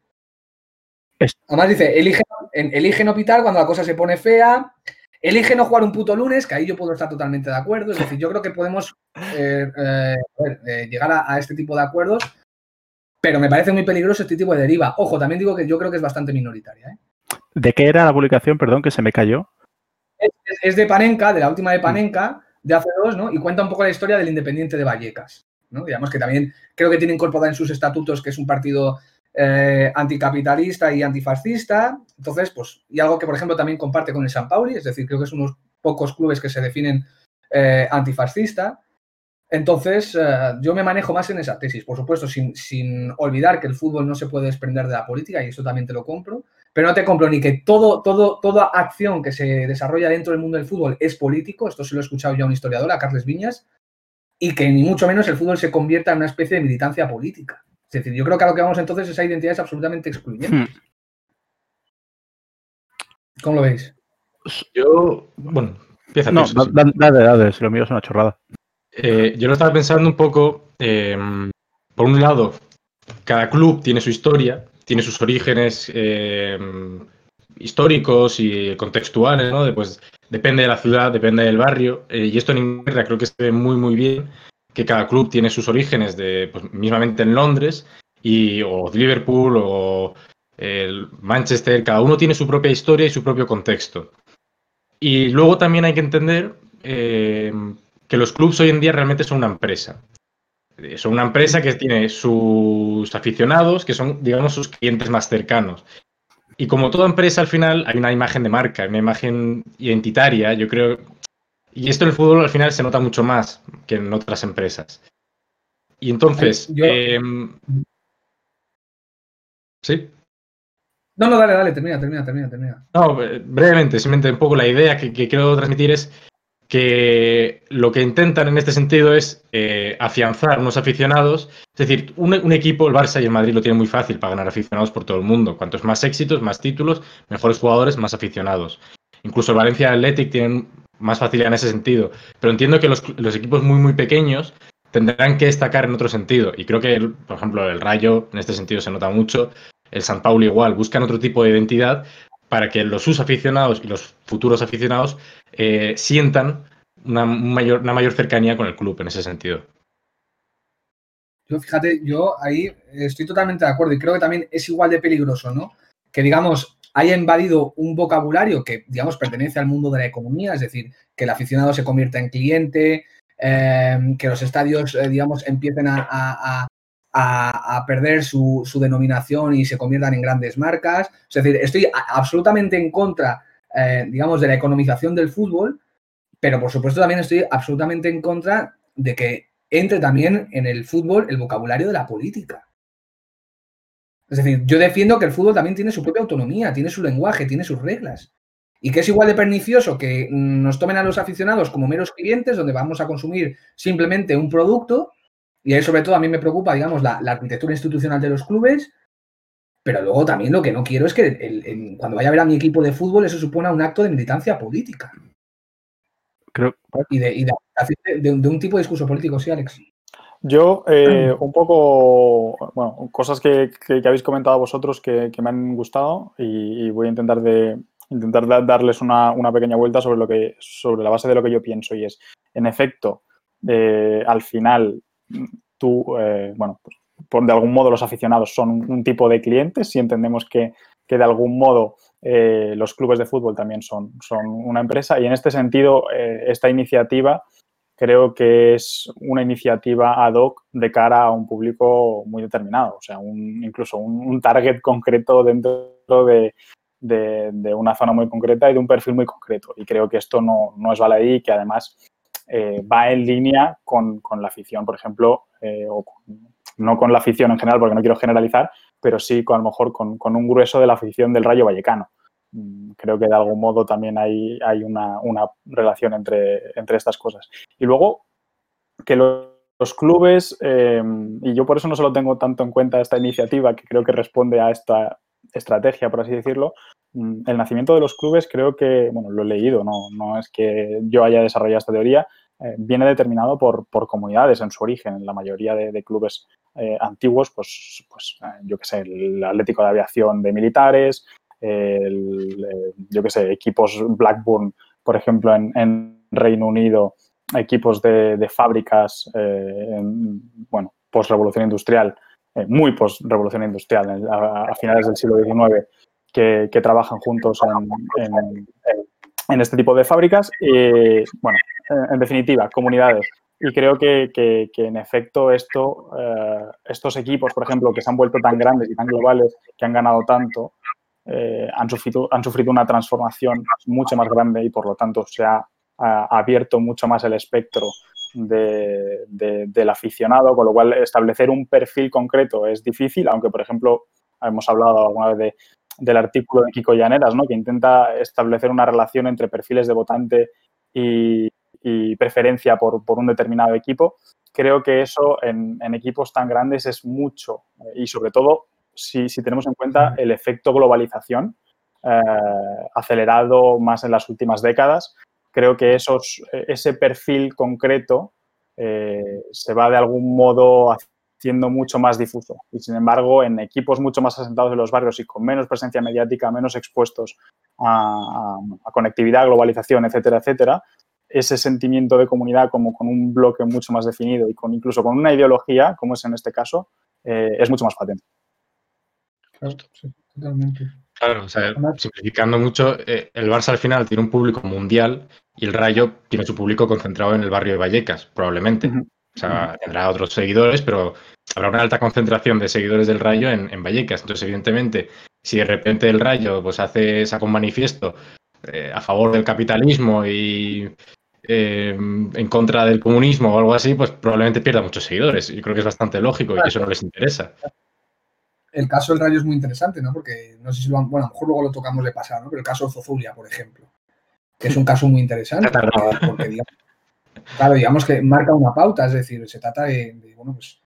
Además dice, elige, elige no pitar cuando la cosa se pone fea, Elige no jugar un puto lunes, que ahí yo puedo estar totalmente de acuerdo. Es decir, yo creo que podemos eh, eh, eh, llegar a, a, este tipo de acuerdos, pero me parece muy peligroso este tipo de deriva. Ojo, también digo que yo creo que es bastante minoritaria. ¿De qué era la publicación? Perdón, que se me cayó. Es, de Panenka, de la última de Panenka, de hace dos, ¿no? Y cuenta un poco la historia del Independiente de Vallecas, ¿no? Digamos que también creo que tiene incorporado en sus estatutos que es un partido eh, anticapitalista y antifascista. Entonces, pues, y algo que, por ejemplo, también comparte con el San Pauli, es decir, creo que es unos pocos clubes que se definen eh, antifascista. Entonces, eh, yo me manejo más en esa tesis, por supuesto, sin, sin, olvidar que el fútbol no se puede desprender de la política, y eso también te lo compro, pero no te compro ni que todo, todo, toda acción que se desarrolla dentro del mundo del fútbol es político, esto se lo he escuchado ya a un historiador, a Carles Viñas, y que ni mucho menos el fútbol se convierta en una especie de militancia política. Es decir, yo creo que a lo que vamos entonces esa identidad es absolutamente excluyente. Hmm. ¿Cómo lo veis? Yo, bueno, empieza. No, dale, dale, si lo mío es una chorrada. Eh, yo lo estaba pensando un poco, eh, por un lado, cada club tiene su historia, tiene sus orígenes eh, históricos y contextuales, ¿no? pues, depende de la ciudad, depende del barrio, y esto en Inglaterra creo que se ve muy, muy bien, que cada club tiene sus orígenes de, pues, mismamente en Londres, y, o Liverpool, o el Manchester, cada uno tiene su propia historia y su propio contexto. Y luego también hay que entender que los clubes hoy en día realmente son una empresa. Eh, son una empresa que tiene sus aficionados, que son, digamos, sus clientes más cercanos. Y como toda empresa, al final hay una imagen de marca, una imagen identitaria, yo creo. Y esto en el fútbol al final se nota mucho más que en otras empresas. Y entonces. Em, ¿Sí? No, no, dale, dale, termina, termina, termina, termina. No, eh, brevemente, simplemente un poco la idea que quiero transmitir es que lo que intentan en este sentido es eh, afianzar unos aficionados. Es decir, un, equipo, el Barça y el Madrid lo tienen muy fácil para ganar aficionados por todo el mundo. Cuantos más éxitos, más títulos, mejores jugadores, más aficionados. Incluso el Valencia Athletic tienen más facilidad en ese sentido. Pero entiendo que los, equipos muy, muy pequeños tendrán que destacar en otro sentido. Y creo que, por ejemplo, el Rayo en este sentido se nota mucho. El San Paulo igual, buscan otro tipo de identidad para que los sus aficionados y los futuros aficionados eh, sientan una mayor, una mayor cercanía con el club en ese sentido. Yo, fíjate, yo ahí estoy totalmente de acuerdo y creo que también es igual de peligroso, ¿no? Que, digamos, haya invadido un vocabulario que, digamos, pertenece al mundo de la economía, es decir, que el aficionado se convierta en cliente, eh, que los estadios, eh, digamos, empiecen a, a, perder su, denominación y se conviertan en grandes marcas. Es decir, estoy absolutamente en contra, eh, digamos, de la economización del fútbol, pero por supuesto también estoy absolutamente en contra de que entre también en el fútbol el vocabulario de la política. Es decir, yo defiendo que el fútbol también tiene su propia autonomía, tiene su lenguaje, tiene sus reglas. Y que es igual de pernicioso que nos tomen a los aficionados como meros clientes, donde vamos a consumir simplemente un producto, y ahí sobre todo a mí me preocupa, digamos, la, arquitectura institucional de los clubes, pero luego también lo que no quiero es que cuando vaya a ver a mi equipo de fútbol eso supone un acto de militancia política. Creo. Y, de, de, un tipo de discurso político, sí, Alex. Yo, eh, un poco, bueno, cosas que, habéis comentado vosotros que, me han gustado y, voy a intentar de intentar darles una, una, pequeña vuelta sobre lo que sobre la base de lo que yo pienso y es, en efecto, eh, al final tú, eh, bueno, pues, por, de algún modo los aficionados son un, tipo de clientes, si entendemos que, de algún modo los clubes de fútbol también son, son una empresa y en este sentido esta iniciativa creo que es una iniciativa ad hoc de cara a un público muy determinado, o sea, un, incluso un, target concreto dentro de, de, una zona muy concreta y de un perfil muy concreto. Y creo que esto no, no es baladí y que además eh, va en línea con, la afición, por ejemplo, eh, o no con la afición en general, porque no quiero generalizar, pero sí con, a lo mejor con, un grueso de la afición del Rayo Vallecano. Mm, creo que de algún modo también hay, hay una, relación entre, entre, estas cosas. Y luego, que los, clubes, eh, y yo por eso no solo tengo tanto en cuenta esta iniciativa, que creo que responde a esta estrategia, por así decirlo, Mm, el nacimiento de los clubes creo que, bueno, lo he leído, no, no es que yo haya desarrollado esta teoría, eh, viene determinado por, por, comunidades en su origen. La mayoría de, clubes eh, antiguos, pues, pues eh, yo qué sé, el Atlético de Aviación de Militares, yo qué sé, equipos Blackburn, por ejemplo, en, Reino Unido, equipos de, fábricas, bueno, post-revolución industrial, muy post-revolución industrial, a, finales del siglo XIX, que, trabajan juntos en, este tipo de fábricas. Y, bueno, en definitiva, comunidades. Y creo que, en efecto esto, eh, estos equipos, por ejemplo, que se han vuelto tan grandes y tan globales, que han ganado tanto, eh, han, sufrido, han sufrido una transformación mucho más grande y por lo tanto se ha, abierto mucho más el espectro del aficionado, con lo cual establecer un perfil concreto es difícil, aunque por ejemplo hemos hablado alguna vez de, del artículo de Kiko Llaneras, ¿no? que intenta establecer una relación entre perfiles de votante y, preferencia por, un determinado equipo. Creo que eso en, equipos tan grandes es mucho y sobre todo si, tenemos en cuenta el efecto globalización eh, acelerado más en las últimas décadas. Creo que esos, ese perfil concreto eh, se va de algún modo siendo mucho más difuso. Y sin embargo, en equipos mucho más asentados en los barrios y con menos presencia mediática, menos expuestos a, conectividad, globalización, etcétera, etcétera, ese sentimiento de comunidad como con un bloque mucho más definido y con incluso con una ideología, como es en este caso, eh, es mucho más patente. Claro, totalmente. Claro, o sea, simplificando mucho, eh, el Barça al final tiene un público mundial y el Rayo tiene su público concentrado en el barrio de Vallecas, probablemente. O sea, tendrá otros seguidores, pero habrá una alta concentración de seguidores del Rayo en, Vallecas. Entonces, evidentemente, si de repente el Rayo pues hace, saca un manifiesto eh, a favor del capitalismo y eh, en contra del comunismo o algo así, pues probablemente pierda muchos seguidores. Yo creo que es bastante lógico y que eso no les interesa. El caso del Rayo es muy interesante, ¿no? Porque no sé si lo han, bueno, a lo mejor luego lo tocamos de pasar, ¿no? Pero el caso de Zozulia, por ejemplo, que es un caso muy interesante. [laughs] porque, digamos, Claro, digamos que marca una pauta, es decir, se trata de, bueno, pues,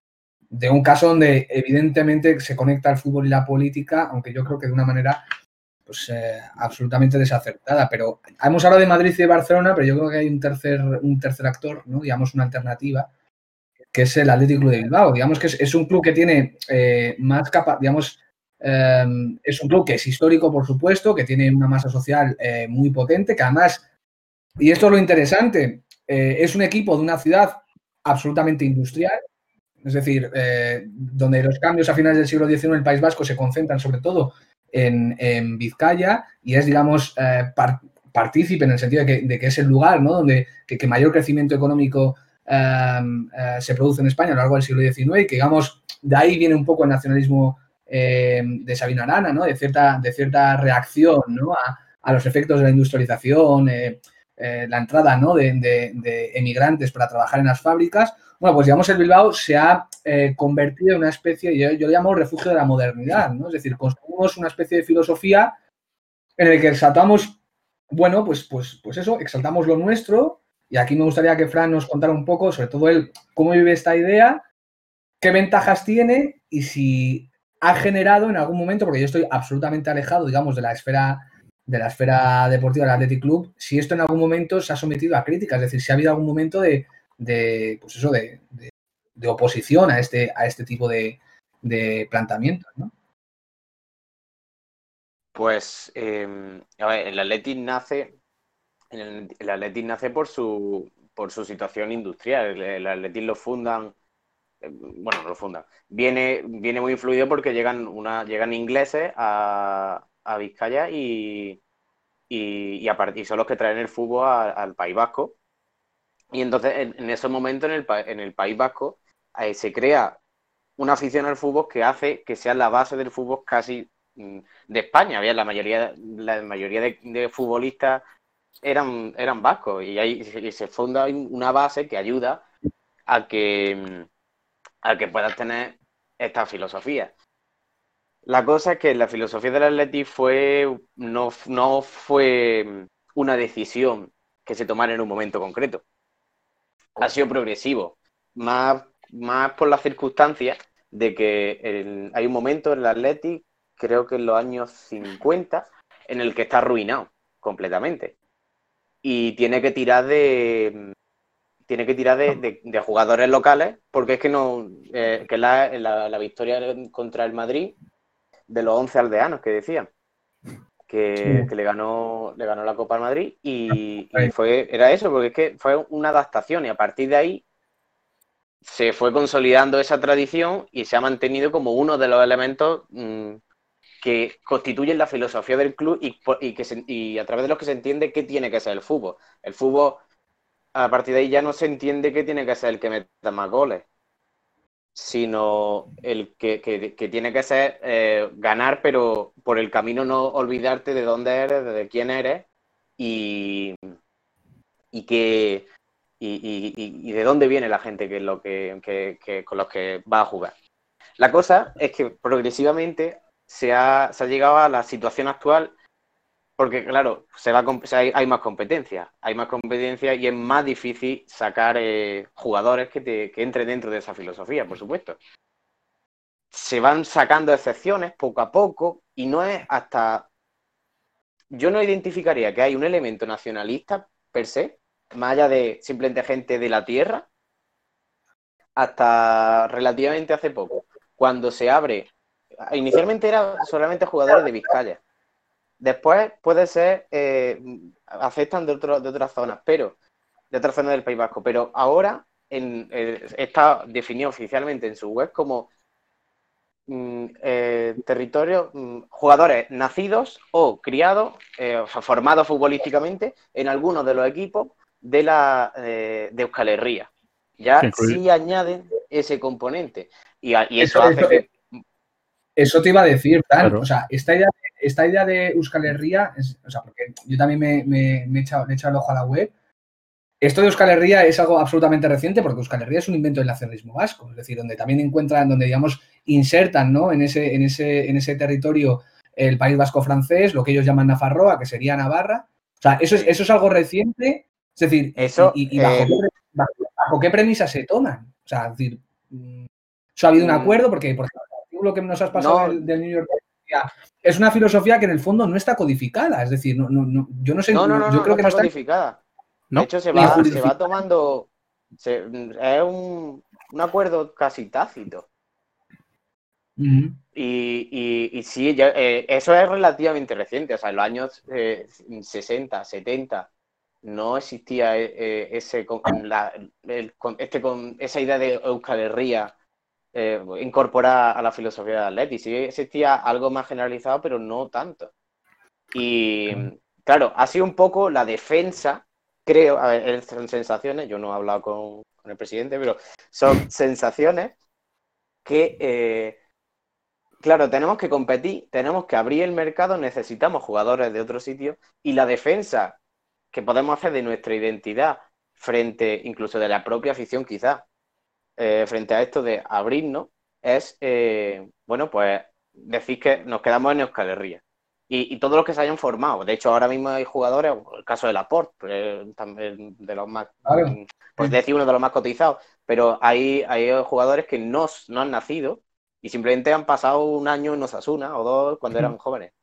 de un caso donde evidentemente se conecta el fútbol y la política, aunque yo creo que de una manera pues, eh, absolutamente desacertada. Pero hemos hablado de Madrid y de Barcelona, pero yo creo que hay un tercer, un tercer actor, ¿no? digamos, una alternativa, que es el Atlético Club de Bilbao. Digamos que es, un club que tiene eh, más capa, digamos, em, es un club que es histórico, por supuesto, que tiene una masa social eh, muy potente, que además, y esto es lo interesante, eh, es un equipo de una ciudad absolutamente industrial, es decir, donde los cambios a finales del siglo XIX en el País Vasco se concentran sobre todo en, Vizcaya y es, digamos, eh, partícipe en el sentido de que, es el lugar ¿no? donde que, mayor crecimiento económico em, se produce en España a lo largo del siglo XIX y que, digamos, de ahí viene un poco el nacionalismo de Sabino Arana, ¿no? de, cierta, de cierta reacción ¿no? a, a, los efectos de la industrialización. Eh, la entrada ¿no? de, emigrantes para trabajar en las fábricas, bueno, pues digamos el Bilbao se ha eh, convertido en una especie, yo, yo, lo llamo refugio de la modernidad, ¿no? Es decir, construimos una especie de filosofía en el que exaltamos, bueno, pues, pues, pues eso, exaltamos lo nuestro, y aquí me gustaría que Fran nos contara un poco, sobre todo él, cómo vive esta idea, qué ventajas tiene y si ha generado en algún momento, porque yo estoy absolutamente alejado, digamos, de la esfera de la esfera deportiva del Athletic Club, si esto en algún momento se ha sometido a críticas, es decir, si ha habido algún momento de, de pues eso, de, de, oposición a este, a este tipo de, planteamientos, ¿no? Pues em, a ver, el Athletic nace, el, el nace por su por su situación industrial. El, Athletic lo fundan, em, bueno, lo fundan. Viene, viene muy influido porque llegan una, llegan ingleses a, a Vizcaya y, y, son los que traen el fútbol al País Vasco. Y entonces en, ese momento en el, en el País Vasco eh, se crea una afición al fútbol que hace que sea la base del fútbol casi mm, de España. Había la mayoría, la mayoría de, futbolistas eran, eran vascos y, ahí, se funda una base que ayuda a que, a que puedas tener esta filosofía. La cosa es que la filosofía del Atleti fue, no, no fue una decisión que se tomara en un momento concreto. Ha sido progresivo, más, más por las circunstancias de que hay un momento en el Atleti, creo que en los años 50, en el que está arruinado completamente. Y tiene que tirar de, tiene que tirar de, jugadores locales, porque es que no, eh, que la, la, victoria contra el Madrid de los 11 aldeanos que decían. Que, le ganó le ganó la Copa al Madrid y, fue era eso porque es que fue una adaptación y a partir de ahí se fue consolidando esa tradición y se ha mantenido como uno de los elementos mm, que constituyen la filosofía del club y, que a través de los que se entiende qué tiene que ser el fútbol. El fútbol, a partir de ahí ya no se entiende qué tiene que ser el que meta más goles, sino el que, tiene que ser eh, ganar, pero por el camino no olvidarte de dónde eres, de quién eres y, y que y, de dónde viene la gente que lo que, con los que va a jugar. La cosa es que progresivamente se ha, llegado a la situación actual porque, claro, se va hay, más competencia, hay más competencia y es más difícil sacar eh, jugadores que, te, que entren dentro de esa filosofía, por supuesto. Se van sacando excepciones poco a poco y no es hasta... Yo no identificaría que hay un elemento nacionalista per se, más allá de simplemente gente de la tierra, hasta relativamente hace poco, cuando se abre, inicialmente era solamente jugadores de Vizcaya, después puede ser, eh, afectan de, de otras zonas, pero de otras zonas del País Vasco, pero ahora en, eh, está definido oficialmente en su web como mm, eh, territorio, mm, jugadores nacidos o criados, formados futbolísticamente en algunos de los equipos de la de Euskal Herria. Ya sí añaden ese componente. Y, eso, hace que. Eso te iba a decir, Dan. O sea, esta idea, esta idea de Euskal Herria, o sea, porque yo también me, me, he echado, el ojo a la web. Esto de Euskal Herria es algo absolutamente reciente porque Euskal Herria es un invento del nacionalismo vasco, es decir, donde también encuentran, donde digamos insertan ¿no? en, ese, en, ese, en ese territorio el País Vasco francés, lo que ellos llaman Nafarroa, que sería Navarra. O sea, eso es, eso es algo reciente es decir, Eso, y, eh, bajo, qué, premisas se toman? O sea, es decir, mm, ha habido un mm. acuerdo porque, por ejemplo, el artículo que nos has pasado del, New York Times es una filosofía que en el fondo no está codificada. Es decir, no, no, yo no sé. No, no, no, yo creo que no está codificada. De hecho, se va, se va tomando. es un, acuerdo casi tácito. y, y, sí, eh, eso es relativamente reciente, o sea, en los años 60, eh, 70, no existía eh, eh, ese, este, con esa idea de Euskal Herria eh, incorporada a la filosofía de Atleti. Sí existía algo más generalizado, pero no tanto. Y claro, ha sido un poco la defensa, creo, a ver, son sensaciones, yo no he hablado con, el presidente, pero son sensaciones que, claro, tenemos que competir, tenemos que abrir el mercado, necesitamos jugadores de otro sitio y la defensa que podemos hacer de nuestra identidad frente, incluso de la propia afición quizás, eh, frente a esto de abrirnos, es, eh, bueno, pues decir que nos quedamos en Euskal Herria. Y, y, todos los que se hayan formado. De hecho, ahora mismo hay jugadores, el caso de Laporte, pues, también de los más, pues decir uno de los más cotizados, pero hay, hay jugadores que no, no han nacido y simplemente han pasado un año en Osasuna o dos cuando eran jóvenes.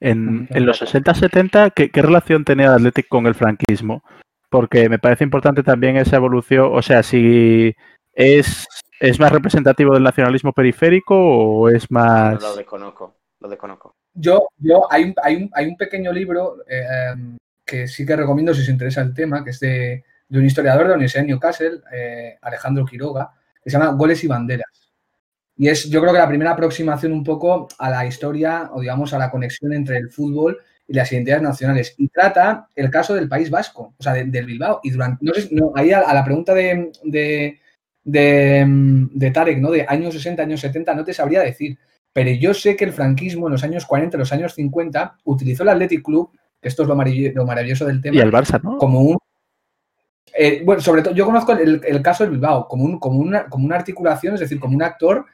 En, los 60-70, ¿qué, relación tenía el Athletic con el franquismo? Porque me parece importante también esa evolución, o sea, si es, es más representativo del nacionalismo periférico o es más... lo desconozco, lo desconozco. Yo, yo hay, un, hay, un, hay un pequeño libro eh, em, que sí que recomiendo si os interesa el tema, que es de, un historiador de la Universidad de Newcastle, eh, Alejandro Quiroga, que se llama Goles y Banderas. Y es, yo creo que la primera aproximación un poco a la historia o, digamos, a la conexión entre el fútbol y las identidades nacionales. Y trata el caso del País Vasco, o sea, del Bilbao. Y durante, no sé, no, ahí a, la pregunta de, de, de, Tarek, ¿no? De años 60, años 70, no te sabría decir. Pero yo sé que el franquismo en los años 40, los años 50, utilizó el Athletic Club, que esto es lo, maravilloso del tema. Y el Barça, ¿no? Como un eh, bueno, sobre todo, yo conozco el, el, caso del Bilbao como, un, como, una, como una articulación, es decir, como un actor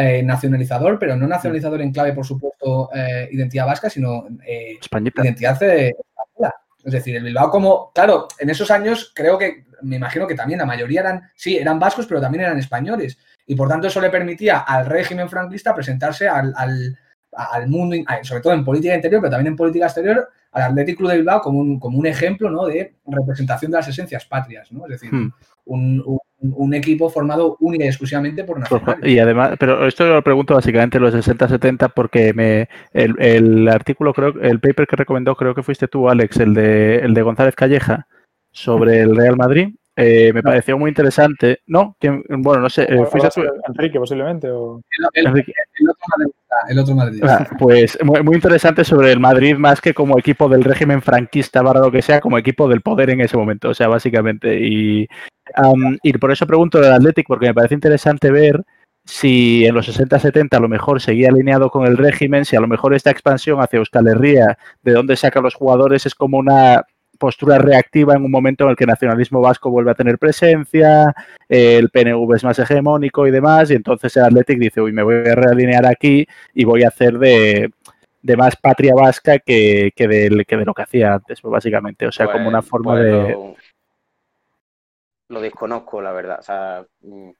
eh, nacionalizador, pero no nacionalizador en clave, por supuesto, eh, identidad vasca, sino eh, identidad española. Es decir, el Bilbao como, claro, en esos años creo que, me imagino que también la mayoría eran, sí, eran vascos, pero también eran españoles. Y por tanto eso le permitía al régimen franquista presentarse al, al, mundo, sobre todo en política interior, pero también en política exterior, al Atlético Club de Bilbao como un, como un ejemplo ¿no? de representación de las esencias patrias. ¿no? Es decir, hmm. un, un equipo formado única y exclusivamente por nacionales. Y además, pero esto lo pregunto básicamente los 60-70 porque me el, artículo, creo, el paper que recomendó, creo que fuiste tú, Alex, el de, el de González Calleja, sobre el Real Madrid, eh, me pareció muy interesante. No, bueno, no sé. Eh, Enrique, posiblemente. O... El, otro Madrid. Ah, pues muy, interesante sobre el Madrid, más que como equipo del régimen franquista, barra lo que sea, como equipo del poder en ese momento. O sea, básicamente. Y, y por eso pregunto del Athletic, porque me parece interesante ver si en los 60-70 a lo mejor seguía alineado con el régimen, si a lo mejor esta expansión hacia Euskal Herria, de dónde sacan los jugadores, es como una postura reactiva en un momento en el que el nacionalismo vasco vuelve a tener presencia, el PNV es más hegemónico y demás, y entonces el Athletic dice, uy, me voy a realinear aquí y voy a hacer de, más patria vasca que, que, de, que de lo que hacía antes, pues, básicamente. O sea, como una pues, forma pues de... Lo, desconozco, la verdad. O sea, mm,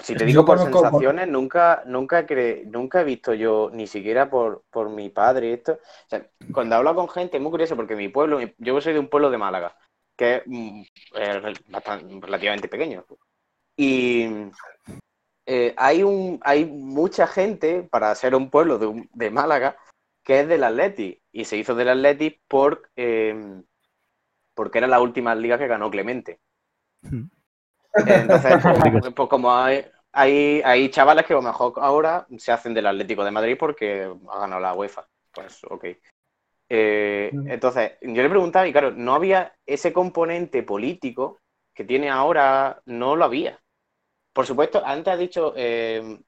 si te digo por sensaciones, nunca, nunca, nunca he visto yo, ni siquiera por, por mi padre, esto. cuando hablo con gente, es muy curioso porque mi pueblo, yo soy de un pueblo de Málaga, que es mm, relativamente pequeño. Y eh, hay, un, hay mucha gente, para ser un pueblo de, de Málaga, que es del Atleti. Y se hizo del Atleti por, em, porque era la última liga que ganó Clemente. Entonces, [laughs] pues, pues, como hay, hay, chavales que a lo mejor ahora se hacen del Atlético de Madrid porque ha ganado la UEFA. Pues ok. Eh, entonces, yo le preguntaba, y claro, no había ese componente político que tiene ahora, no lo había. Por supuesto, antes ha dicho, eh,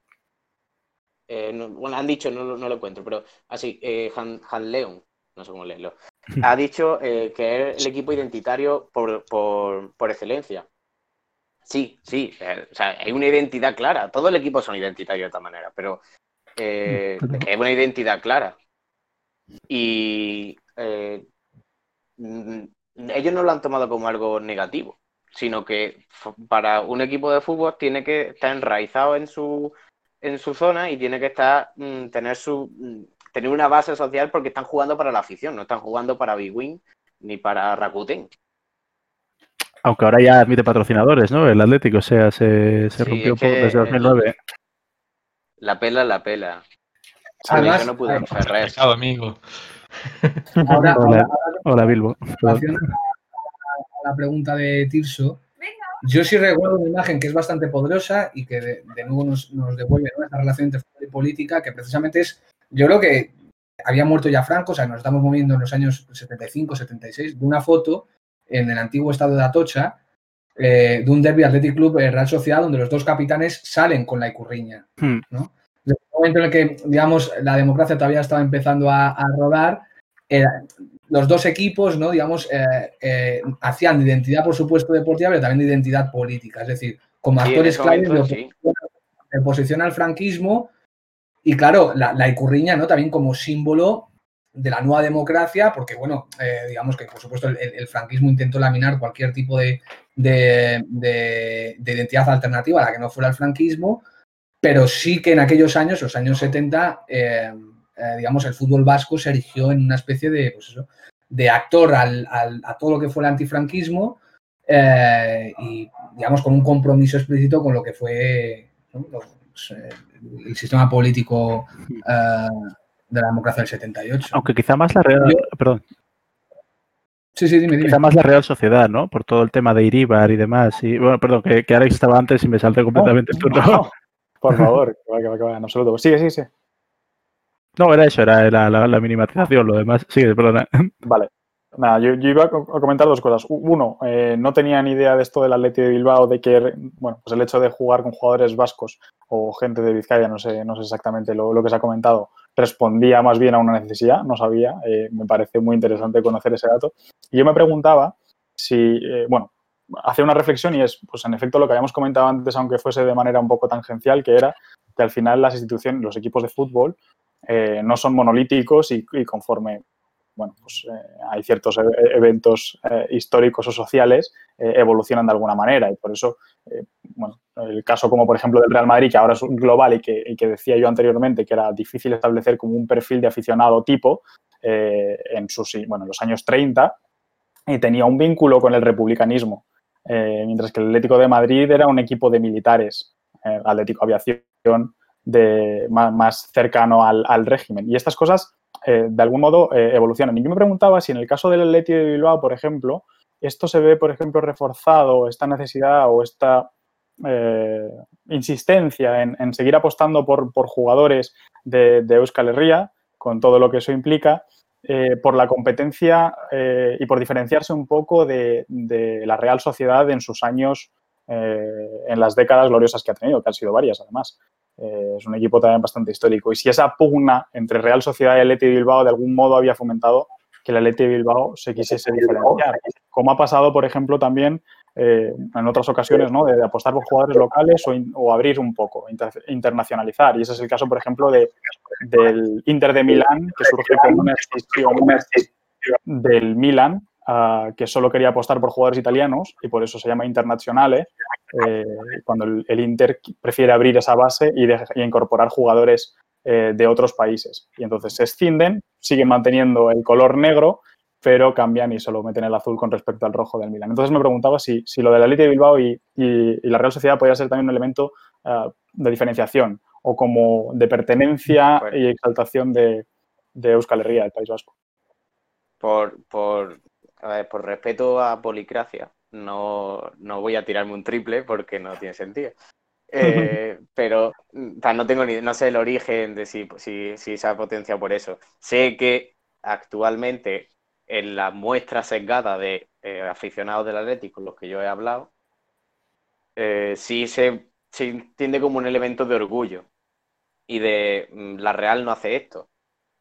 eh, bueno, han dicho, no, lo encuentro, pero así, Han, Han, Leon, no sé cómo leerlo, [laughs] ha dicho que es el equipo identitario por, por excelencia. Sí, sí, eh, o sea, hay una identidad clara. Todo el equipo son identitarios de esta manera, pero eh, es una identidad clara. Y eh, mm, ellos no lo han tomado como algo negativo, sino que para un equipo de fútbol tiene que estar enraizado en su, en su zona y tiene que estar mm, tener su mm, tener una base social porque están jugando para la afición, no están jugando para Big Win ni para Rakuten. Aunque ahora ya admite patrocinadores, ¿no? El Atlético, o sea, se, se rompió desde 2009. La pela, la pela. Además, no pude amigo. Ahora, hola, hola, Bilbo. La pregunta de Tirso. Yo sí recuerdo una imagen que es bastante poderosa y que de, nuevo nos, devuelve ¿no? esa relación entre fútbol y política, que precisamente es, yo creo que había muerto ya Franco, o sea, nos estamos moviendo en los años 75, 76, de una foto en el antiguo estado de Atocha, eh, de un derby Athletic Club eh, Real Sociedad, donde los dos capitanes salen con la Icurriña. Hmm. ¿no? Desde el momento en el que, digamos, la democracia todavía estaba empezando a, rodar, los dos equipos, ¿no? digamos, eh, hacían de identidad, por supuesto, deportiva, pero también de identidad política. Es decir, como actores claves de, oposición al franquismo. Y claro, la, la Icurriña, ¿no? También como símbolo de la nueva democracia, porque bueno, eh, digamos que por supuesto el, franquismo intentó laminar cualquier tipo de, identidad alternativa a la que no fuera el franquismo, pero sí que en aquellos años, los años 70, eh, eh, digamos, el fútbol vasco se erigió en una especie de, pues de actor a todo lo que fue el antifranquismo y, digamos, con un compromiso explícito con lo que fue el sistema político de la democracia del 78. Aunque quizá más la Real... Perdón. Sí, sí, dime, dime. Quizá más la Real Sociedad, ¿no? Por todo el tema de Iribar y demás. Y bueno, perdón, que, que Alex estaba antes y me salte completamente no, [laughs] Por favor, que va, que va, que va, en absoluto. Sigue, sigue, sigue. No, era eso, era la, la, minimización, lo demás. Sigue, perdona. Vale. Nada, yo, iba a comentar dos cosas. Uno, eh, no tenía ni idea de esto del Atleti de Bilbao, de que, bueno, pues el hecho de jugar con jugadores vascos o gente de Vizcaya, no sé, no sé exactamente lo, que se ha comentado, respondía más bien a una necesidad, no sabía, eh, me parece muy interesante conocer ese dato. Y yo me preguntaba si, eh, bueno, hace una reflexión y es, pues en efecto, lo que habíamos comentado antes, aunque fuese de manera un poco tangencial, que era que al final las instituciones, los equipos de fútbol, no son monolíticos y, conforme bueno, pues, hay ciertos e-, eventos históricos o sociales, evolucionan de alguna manera. Y por eso, bueno, el caso como por ejemplo del Real Madrid, que ahora es global y que, que decía yo anteriormente que era difícil establecer como un perfil de aficionado tipo eh, en sus, bueno, los años 30 y tenía un vínculo con el republicanismo, eh, mientras que el Atlético de Madrid era un equipo de militares, eh, Atlético Aviación, de, más, cercano al, al, régimen. Y estas cosas, de algún modo, evolucionan. Y yo me preguntaba si en el caso del Atlético de Bilbao, por ejemplo, esto se ve, por ejemplo, reforzado, esta necesidad o esta eh, insistencia en, seguir apostando por, jugadores de, Euskal Herria, con todo lo que eso implica, eh, por la competencia eh, y por diferenciarse un poco de, la Real Sociedad en sus años, en las décadas gloriosas que ha tenido, que han sido varias además. Es un equipo también bastante histórico. Y si esa pugna entre Real Sociedad y el Leti Bilbao de algún modo había fomentado que el Leti Bilbao se quisiese [laughs] diferenciar, como ha pasado, por ejemplo, también eh, en otras ocasiones, ¿no? de, apostar por jugadores locales o, abrir un poco, internacionalizar. Y ese es el caso, por ejemplo, de, del Inter de Milán, que surge como una excepción del Milan, que solo quería apostar por jugadores italianos y por eso se llama Internazionale, eh, cuando el, Inter prefiere abrir esa base y, y incorporar jugadores eh, de otros países. Y entonces se escinden, siguen manteniendo el color negro, pero cambian y solo meten el azul con respecto al rojo del Milan. Entonces me preguntaba si, lo de la Elite de Bilbao y, la Real Sociedad podría ser también un elemento ah, de diferenciación o como de pertenencia y exaltación de, de, Euskal Herria, del País Vasco. Por, por, por respeto a Policracia, no, no voy a tirarme un triple porque no tiene sentido. Eh, [laughs] pero no tengo ni, no sé el origen de si, si, si se ha potenciado por eso. Sé que actualmente en la muestra sesgada de eh, aficionados del Atlético con los que yo he hablado, eh, sí se, entiende como un elemento de orgullo y de mm, la Real no hace esto.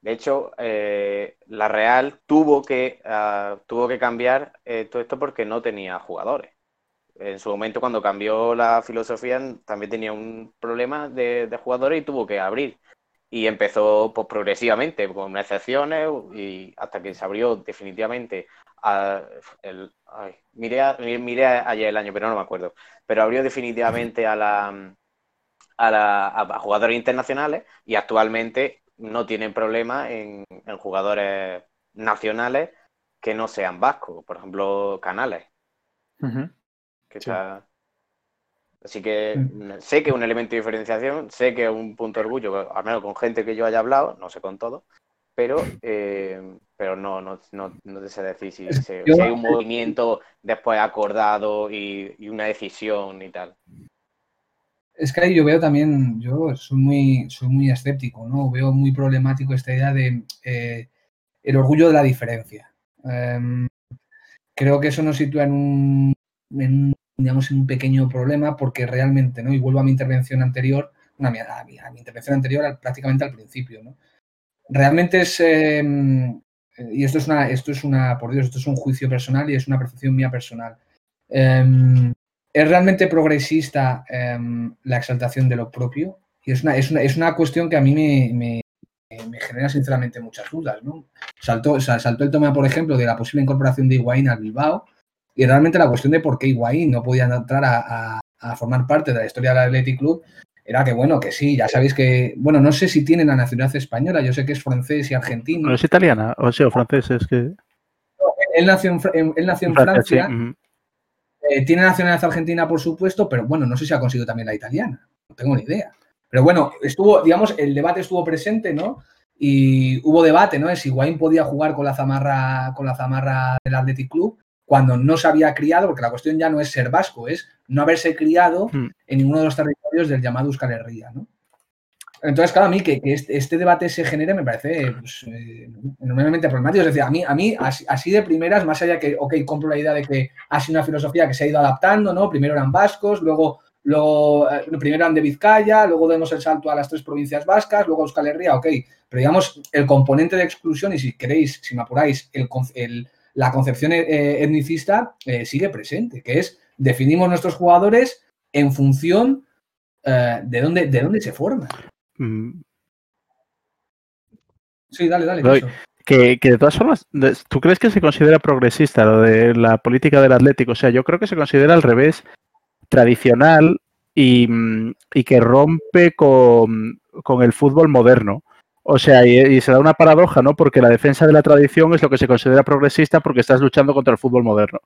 De hecho, eh, la Real tuvo que, ah, tuvo que cambiar todo esto porque no tenía jugadores. En su momento, cuando cambió la filosofía, también tenía un problema de jugadores y tuvo que abrir y empezó pues, progresivamente, con excepciones, y hasta que se abrió definitivamente. A, miré, ayer el año, pero no me acuerdo. Pero abrió definitivamente a, la, a, la, a jugadores internacionales y actualmente no tienen problema en, jugadores nacionales que no sean vascos, por ejemplo, Canales. que está, Así que sé que es un elemento de diferenciación, sé que es un punto de orgullo, al menos con gente que yo haya hablado, no sé con todo, pero, eh, pero no, no, no, no te sé decir si, hay un movimiento después acordado y, una decisión y tal. Es que ahí yo veo también, yo soy muy, soy muy escéptico, ¿no? Veo muy problemático esta idea de eh, el orgullo de la diferencia. Em, creo que eso nos sitúa en un, en digamos, un pequeño problema porque realmente, ¿no? Y vuelvo a mi intervención anterior, una, a, mi, intervención anterior prácticamente al principio, ¿no? Realmente es, em, y esto es una, esto es una, por Dios, esto es un juicio personal y es una percepción mía personal. Em, es realmente progresista em, la exaltación de lo propio y es una, es una, es una cuestión que a mí me, me, me genera sinceramente muchas dudas, ¿no? Saltó, saltó el tema, por ejemplo, de la posible incorporación de Higuaín al Bilbao, y realmente la cuestión de por qué Higuaín no podía entrar a, formar parte de la historia del Athletic Club era que, bueno, que sí, ya sabéis que, bueno, no sé si tiene la nacionalidad española, yo sé que es francés y argentino. No es italiana, o sea, o francés, es que... él nació en, él nació en Francia, eh, tiene nacionalidad argentina, por supuesto, pero bueno, no sé si ha conseguido también la italiana, no tengo ni idea. Pero bueno, estuvo, digamos, el debate estuvo presente, ¿no? Y hubo debate, ¿no? De si Higuaín podía jugar con la zamarra, con la zamarra del Athletic Club cuando no se había criado, porque la cuestión ya no es ser vasco, es no haberse criado hmm. en ninguno de los territorios del llamado Euskal Herria, ¿no? Entonces, claro, a mí que, este, este, debate se genere me parece pues, eh, enormemente problemático. Es decir, a mí, a mí así, de primeras, más allá que, ok, compro la idea de que ha sido una filosofía que se ha ido adaptando, ¿no? Primero eran vascos, luego, luego eh, primero eran de Vizcaya, luego demos el salto a las tres provincias vascas, luego Euskal Herria, ok. Pero digamos, el componente de exclusión, y si queréis, si me apuráis, el, el la concepción eh, etnicista eh, sigue presente, que es definimos nuestros jugadores en función de, dónde, de dónde se forman. Mm. Sí, dale, dale. Que, que, de todas formas, ¿tú crees que se considera progresista lo de la política del Atlético? O sea, yo creo que se considera al revés, tradicional y, mm, y que rompe con, con, el fútbol moderno. O sea, y, se da una paradoja, ¿no? Porque la defensa de la tradición es lo que se considera progresista porque estás luchando contra el fútbol moderno.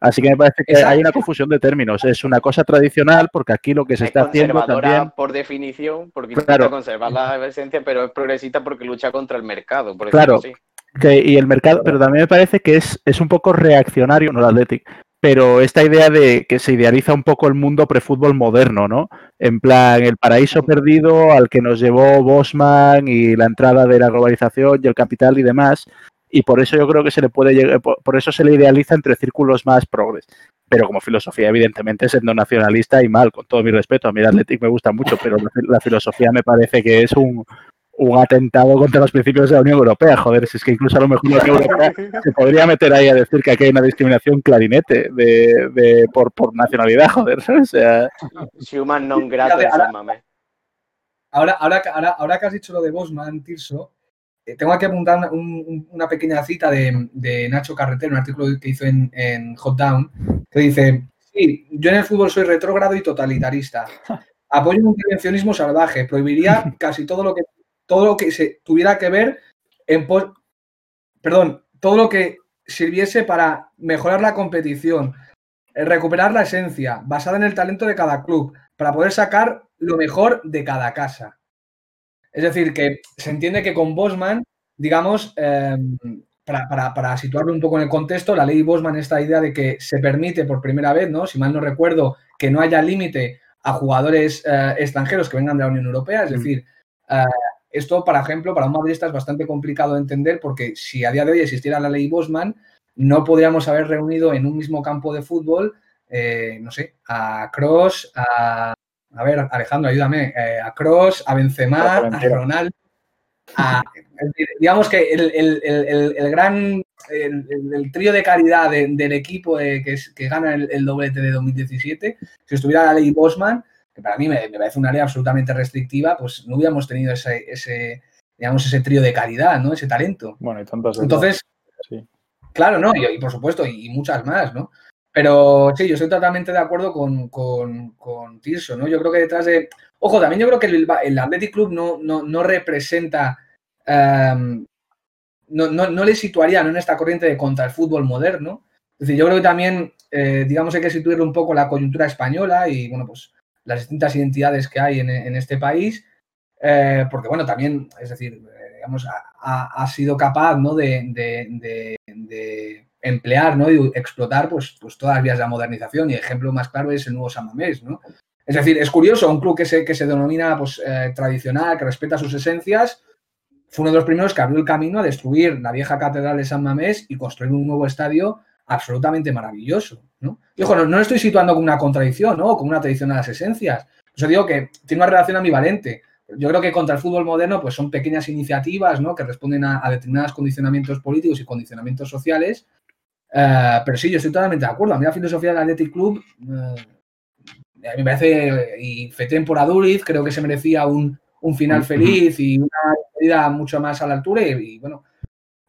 Así que me parece que hay una confusión de términos. Es una cosa tradicional porque aquí lo que se está haciendo también... por definición, porque intenta conservar la esencia, pero es progresista porque lucha contra el mercado. claro, que, y el mercado, pero también me parece que es, es un poco reaccionario, no el Athletic, pero esta idea de que se idealiza un poco el mundo prefútbol moderno, ¿no? En plan, el paraíso perdido al que nos llevó Bosman y la entrada de la globalización y el capital y demás, y por eso yo creo que se le puede llegar, por eso se le idealiza entre círculos más progres. Pero como filosofía, evidentemente, siendo nacionalista y mal, con todo mi respeto, a mí el Athletic me gusta mucho, pero la filosofía me parece que es un, un atentado contra los principios de la Unión Europea. Joder, si es que incluso a lo mejor la Unión Europea se podría meter ahí a decir que aquí hay una discriminación clarinete de, de por, por, nacionalidad, joder. O sea... Human non grato, ahora, ahora, ahora, ahora, ahora que has dicho lo de Bosman, Tirso, tengo aquí apuntar una, un, una pequeña cita de, de, Nacho Carretero, un artículo que hizo en, en Hot Down, que dice, sí, yo en el fútbol soy retrógrado y totalitarista. [laughs] Apoyo un intervencionismo salvaje, prohibiría [laughs] casi todo lo que todo lo que se tuviera que ver en perdón, todo lo que sirviese para mejorar la competición, eh, recuperar la esencia basada en el talento de cada club, para poder sacar lo mejor de cada casa. Es decir, que se entiende que con Bosman, digamos, eh, para, para, para, situarlo un poco en el contexto, la ley Bosman, esta idea de que se permite por primera vez, ¿no? Si mal no recuerdo, que no haya límite a jugadores eh, extranjeros que vengan de la Unión Europea, es decir, eh, esto, por ejemplo, para un madridista es bastante complicado de entender porque si a día de hoy existiera la ley Bosman, no podríamos haber reunido en un mismo campo de fútbol, eh, no sé, a Cross, a, a ver, Alejandro, ayúdame, eh, a Cross, a Benzema, a Ronaldo, a, digamos que el, el, el, el gran, el, trío de calidad de, del equipo de, que, es, que, gana el, doblete de 2017, si estuviera la ley Bosman, que para mí me, me, parece una ley absolutamente restrictiva, pues no hubiéramos tenido ese, ese, digamos, ese trío de calidad, ¿no? Ese talento. Bueno, y tantas Entonces, sí. claro, ¿no? Y, y, por supuesto, y, muchas más, ¿no? Pero sí, yo estoy totalmente de acuerdo con, con, con Tirso, ¿no? Yo creo que detrás de... Ojo, también yo creo que el, el Athletic Club no, no, no representa... Um, no, no, no, le situaría en esta corriente de contra el fútbol moderno. Es decir, yo creo que también, eh, digamos, hay que situarle un poco la coyuntura española y, bueno, pues las distintas identidades que hay en, en este país, eh, porque bueno, también, es decir, eh, digamos, ha, ha, sido capaz ¿no? de, de, emplear ¿no? y explotar pues, pues todas las vías de la modernización y el ejemplo más claro es el nuevo San Mamés, ¿no? Es decir, es curioso, un club que se, que se denomina pues, eh, tradicional, que respeta sus esencias, fue uno de los primeros que abrió el camino a destruir la vieja catedral de San Mamés y construir un nuevo estadio absolutamente maravilloso, ¿no? Y ojo, no, no lo estoy situando como una contradicción, ¿no? Como una tradición a las esencias. Yo digo que tiene una relación ambivalente. Yo creo que contra el fútbol moderno, pues son pequeñas iniciativas, ¿no? Que responden a, a determinados condicionamientos políticos y condicionamientos sociales. Uh, pero sí, yo estoy totalmente de acuerdo. A mí la filosofía del Athletic Club uh, a mí me parece, y Fetén por Aduriz, creo que se merecía un, un final feliz y una vida mucho más a la altura. Y, y bueno,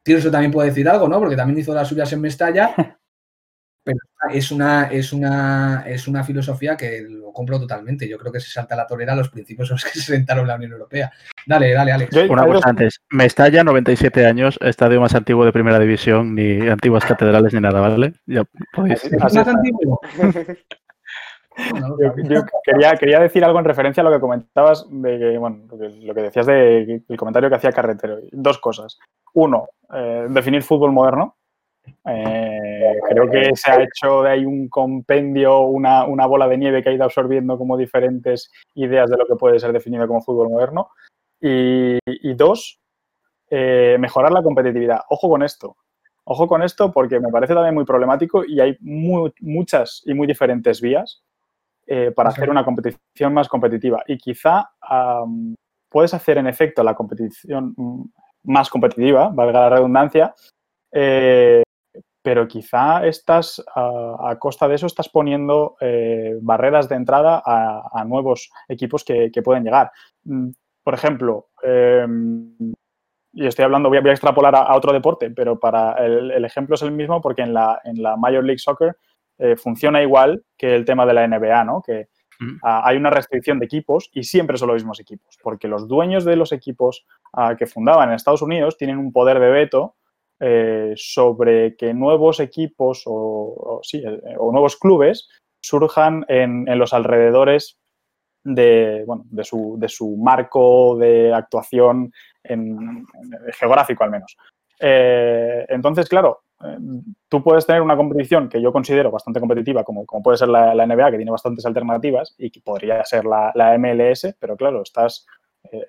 Tirso también puede decir algo, ¿no? Porque también hizo las suyas en Mestalla. [laughs] Pero es una, es una, es una filosofía que lo compro totalmente. Yo creo que se salta la torera a los principios en los que [laughs] se sentaron la Unión Europea. Dale, dale, Alex. Una cosa antes. Mestalla, 97 años, estadio más antiguo de primera división, ni antiguas catedrales ni nada, ¿vale? Ya podéis. ¿Es más antiguo? [laughs] Yo, yo quería, quería, decir algo en referencia a lo que comentabas, de que, bueno, lo que decías del de, comentario que hacía Carretero. Dos cosas. Uno, eh, definir fútbol moderno. Eh, creo que se ha hecho de ahí un compendio, una, una, bola de nieve que ha ido absorbiendo como diferentes ideas de lo que puede ser definido como fútbol moderno. Y, y dos, eh, mejorar la competitividad. Ojo con esto. Ojo con esto porque me parece también muy problemático y hay muy, muchas y muy diferentes vías eh, para hacer una competición más competitiva. Y quizá um, puedes hacer en efecto la competición más competitiva, valga la redundancia, eh, pero quizá estás a, a, costa de eso estás poniendo eh, barreras de entrada a, a nuevos equipos que, que, pueden llegar. Por ejemplo, eh, y estoy hablando, voy a, voy a extrapolar a, a, otro deporte, pero para el, el, ejemplo es el mismo porque en la, en la Major League Soccer eh, funciona igual que el tema de la NBA, ¿no? Que hay una restricción de equipos y siempre son los mismos equipos, porque los dueños de los equipos uh, que fundaban en Estados Unidos tienen un poder de veto eh, sobre que nuevos equipos o, sí, eh, o nuevos clubes surjan en, los alrededores de, bueno, de, su, de, su, marco de actuación geográfico al menos. Eh, entonces, claro, tú puedes tener una competición que yo considero bastante competitiva, como, como puede ser la, NBA, que tiene bastantes alternativas, y que podría ser la, MLS, pero claro, estás,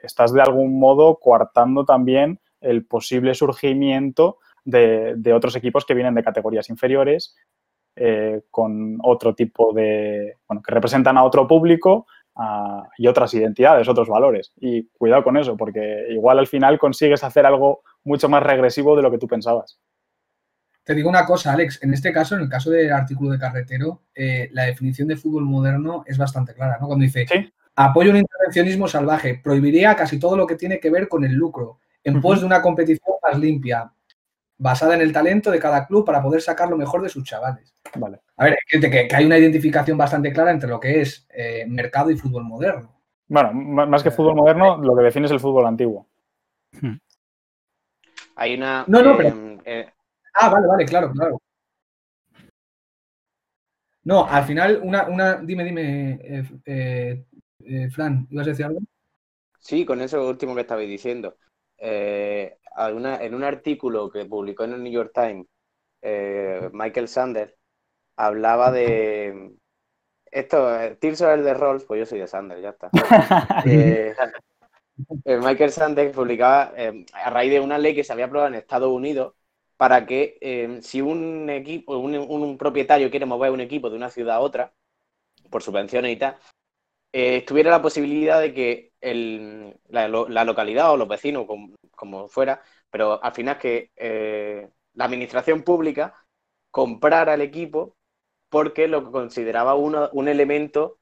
estás de algún modo coartando también el posible surgimiento de, de otros equipos que vienen de categorías inferiores, con otro tipo de, bueno, que representan a otro público y otras identidades, otros valores. Y cuidado con eso, porque igual al final consigues hacer algo mucho más regresivo de lo que tú pensabas. Te digo una cosa, Alex, en este caso, en el caso del artículo de Carretero, eh, la definición de fútbol moderno es bastante clara, ¿no? Cuando dice, apoyo un intervencionismo salvaje, prohibiría casi todo lo que tiene que ver con el lucro, en pos de una competición más limpia, basada en el talento de cada club para poder sacar lo mejor de sus chavales. Vale. A ver, que, que hay una identificación bastante clara entre lo que es eh, mercado y fútbol moderno. Bueno, más que eh, fútbol moderno, lo que define es el fútbol antiguo. Hmm. Hay una. No, no, pero. Eh, ah, vale, vale, claro, claro. No, al final, una. una dime, dime, Fran, ¿ibas a decir algo? Sí, con eso último que estabais diciendo. En un artículo que publicó en el New York Times, Michael Sanders hablaba de. Esto, eh, Tirso es el de Rolls, pues yo soy de Sanders, ya está. [laughs] Eh, eh, Michael Sanders publicaba a raíz de una ley que se había aprobado en Estados Unidos para que si un equipo, un, propietario quiere mover un equipo de una ciudad a otra, por subvenciones y tal, tuviera la posibilidad de que la, localidad o los vecinos, como, como, fuera, pero al final que la administración pública comprara el equipo porque lo consideraba un elemento,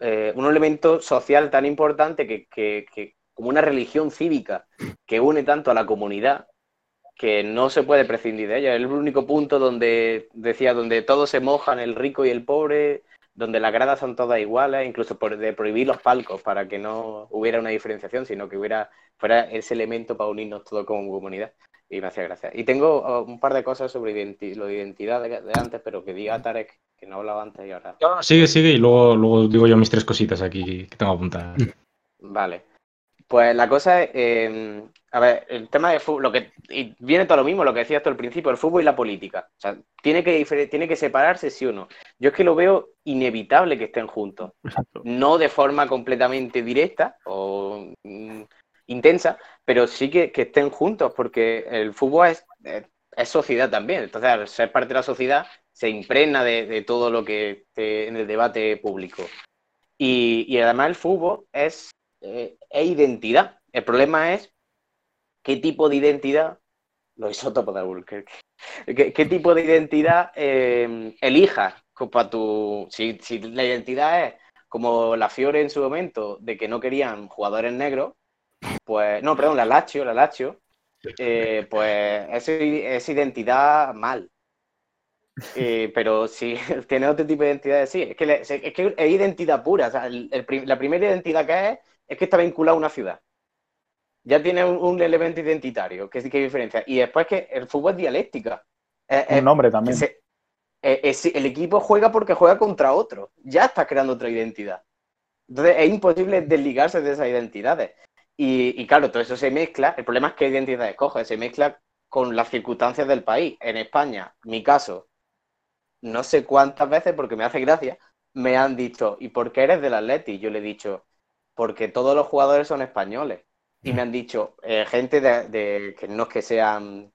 eh, un elemento social tan importante que, como una religión cívica que une tanto a la comunidad que no se puede prescindir de ella. Es el único punto donde decía, donde todos se mojan, el rico y el pobre, donde las gradas son todas iguales, incluso por, de prohibir los palcos para que no hubiera una diferenciación, sino que hubiera fuera ese elemento para unirnos todos como comunidad y me hacía gracia. Y tengo oh, un par de cosas sobre lo de identidad de, antes, pero que diga Tarek, que no hablaba antes y ahora. sigue, sigue, y luego, luego digo yo mis tres cositas aquí que tengo apuntadas. Vale. Pues la cosa es, em, a ver, el tema de fútbol, lo que y viene todo lo mismo, lo que decías tú al principio, el fútbol y la política. O sea, tiene que, tiene que separarse sí o no. Yo es que lo veo inevitable que estén juntos. No de forma completamente directa o mm, intensa, pero sí que, estén juntos, porque el fútbol es, es, sociedad también. Entonces, al ser parte de la sociedad, se impregna de, todo lo que en el debate público. Y, además el fútbol es, eh, es, identidad. El problema es qué tipo de identidad, lo isótopos de ¿qué, qué tipo de identidad eh, elijas para tu... Si, la identidad es como la Fiore en su momento, de que no querían jugadores negros, pues, no, perdón, la Lazio, la Lazio, eh, pues es, identidad mal. Eh, pero si [laughs] tiene otro tipo de identidad, sí, es que, es, identidad pura. la primera identidad que es es que está vinculada a una ciudad. Ya tiene un, elemento identitario, que es que diferencia. Y después que el fútbol es dialéctica. un nombre también. el equipo juega porque juega contra otro. Ya está creando otra identidad. Entonces es imposible desligarse de esas identidades. Y, claro, todo eso se mezcla. El problema es qué identidad escoge. Se mezcla con las circunstancias del país. En España, mi caso, no sé cuántas veces, porque me hace gracia, me han dicho, ¿y por qué eres del Atleti? Yo le he dicho, porque todos los jugadores son españoles. Y me han dicho, eh, gente de, que no es que sean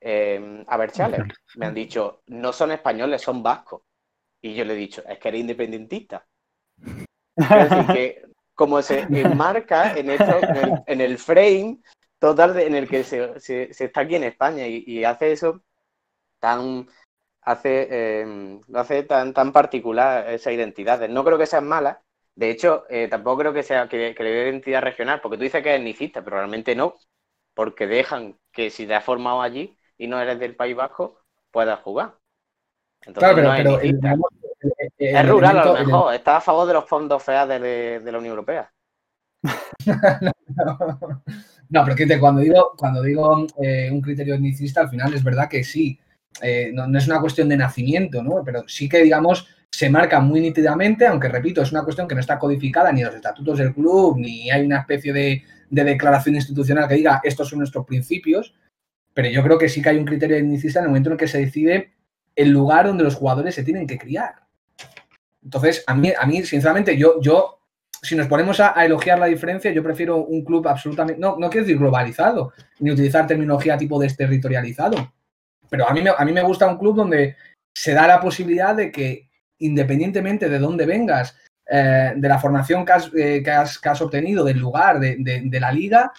eh, aberchales, me han dicho, no son españoles, son vascos. Y yo le he dicho, es que eres independentista. Es decir, que como se enmarca en, en, el, frame total en el que se, está aquí en España y, hace eso tan hace em, lo hace tan tan particular esa identidad. No creo que sean malas. De hecho, eh, tampoco creo que sea que, le dé identidad regional, porque tú dices que es etnicista, pero realmente no, porque dejan que si te has formado allí y no eres del País Vasco, puedas jugar. Entonces, claro, pero, es rural a lo mejor, está a favor de los fondos FEA de, la Unión Europea. [laughs] no, pero que cuando digo, cuando digo eh, un criterio etnicista, al final es verdad que sí, eh, no, es una cuestión de nacimiento, ¿no? Pero sí que, digamos, se marca muy nítidamente, aunque repito, es una cuestión que no está codificada ni en los estatutos del club, ni hay una especie de, declaración institucional que diga estos son nuestros principios, pero yo creo que sí que hay un criterio etnicista en el momento en el que se decide el lugar donde los jugadores se tienen que criar. Entonces, a mí, a mí sinceramente, yo, yo si nos ponemos a, elogiar la diferencia, yo prefiero un club absolutamente, no, no quiero decir globalizado, ni utilizar terminología tipo desterritorializado, pero a mí, a mí me gusta un club donde se da la posibilidad de que, independientemente de dónde vengas, eh, de la formación eh, que has, obtenido, del lugar, de, la liga,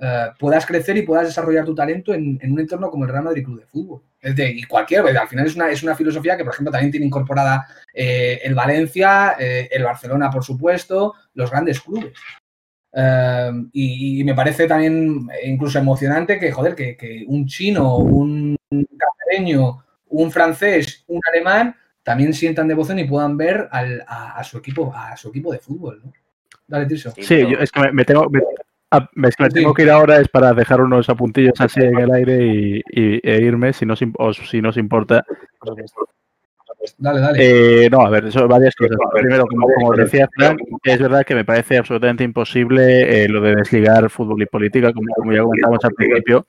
eh, puedas crecer y puedas desarrollar tu talento en, un entorno como el Real Madrid Club de Fútbol. Y cualquier al final es una, filosofía que, por ejemplo, también tiene incorporada el Valencia, el Barcelona, por supuesto, los grandes clubes. y, me parece también incluso emocionante que, joder, que, un chino, un cacereño, un francés, un alemán, también sientan devoción y puedan ver a, su equipo, a su equipo de fútbol, ¿no? Dale, Tirso. Sí, es que me, tengo, ah, tengo que ir ahora es para dejar unos apuntillos así en el aire y, e irme, si no, si no os importa. Dale, dale. Eh, no, a ver, eso, varias cosas. Primero, como, decía Frank, es verdad que me parece absolutamente imposible eh, lo de desligar fútbol y política, como, ya comentamos al principio.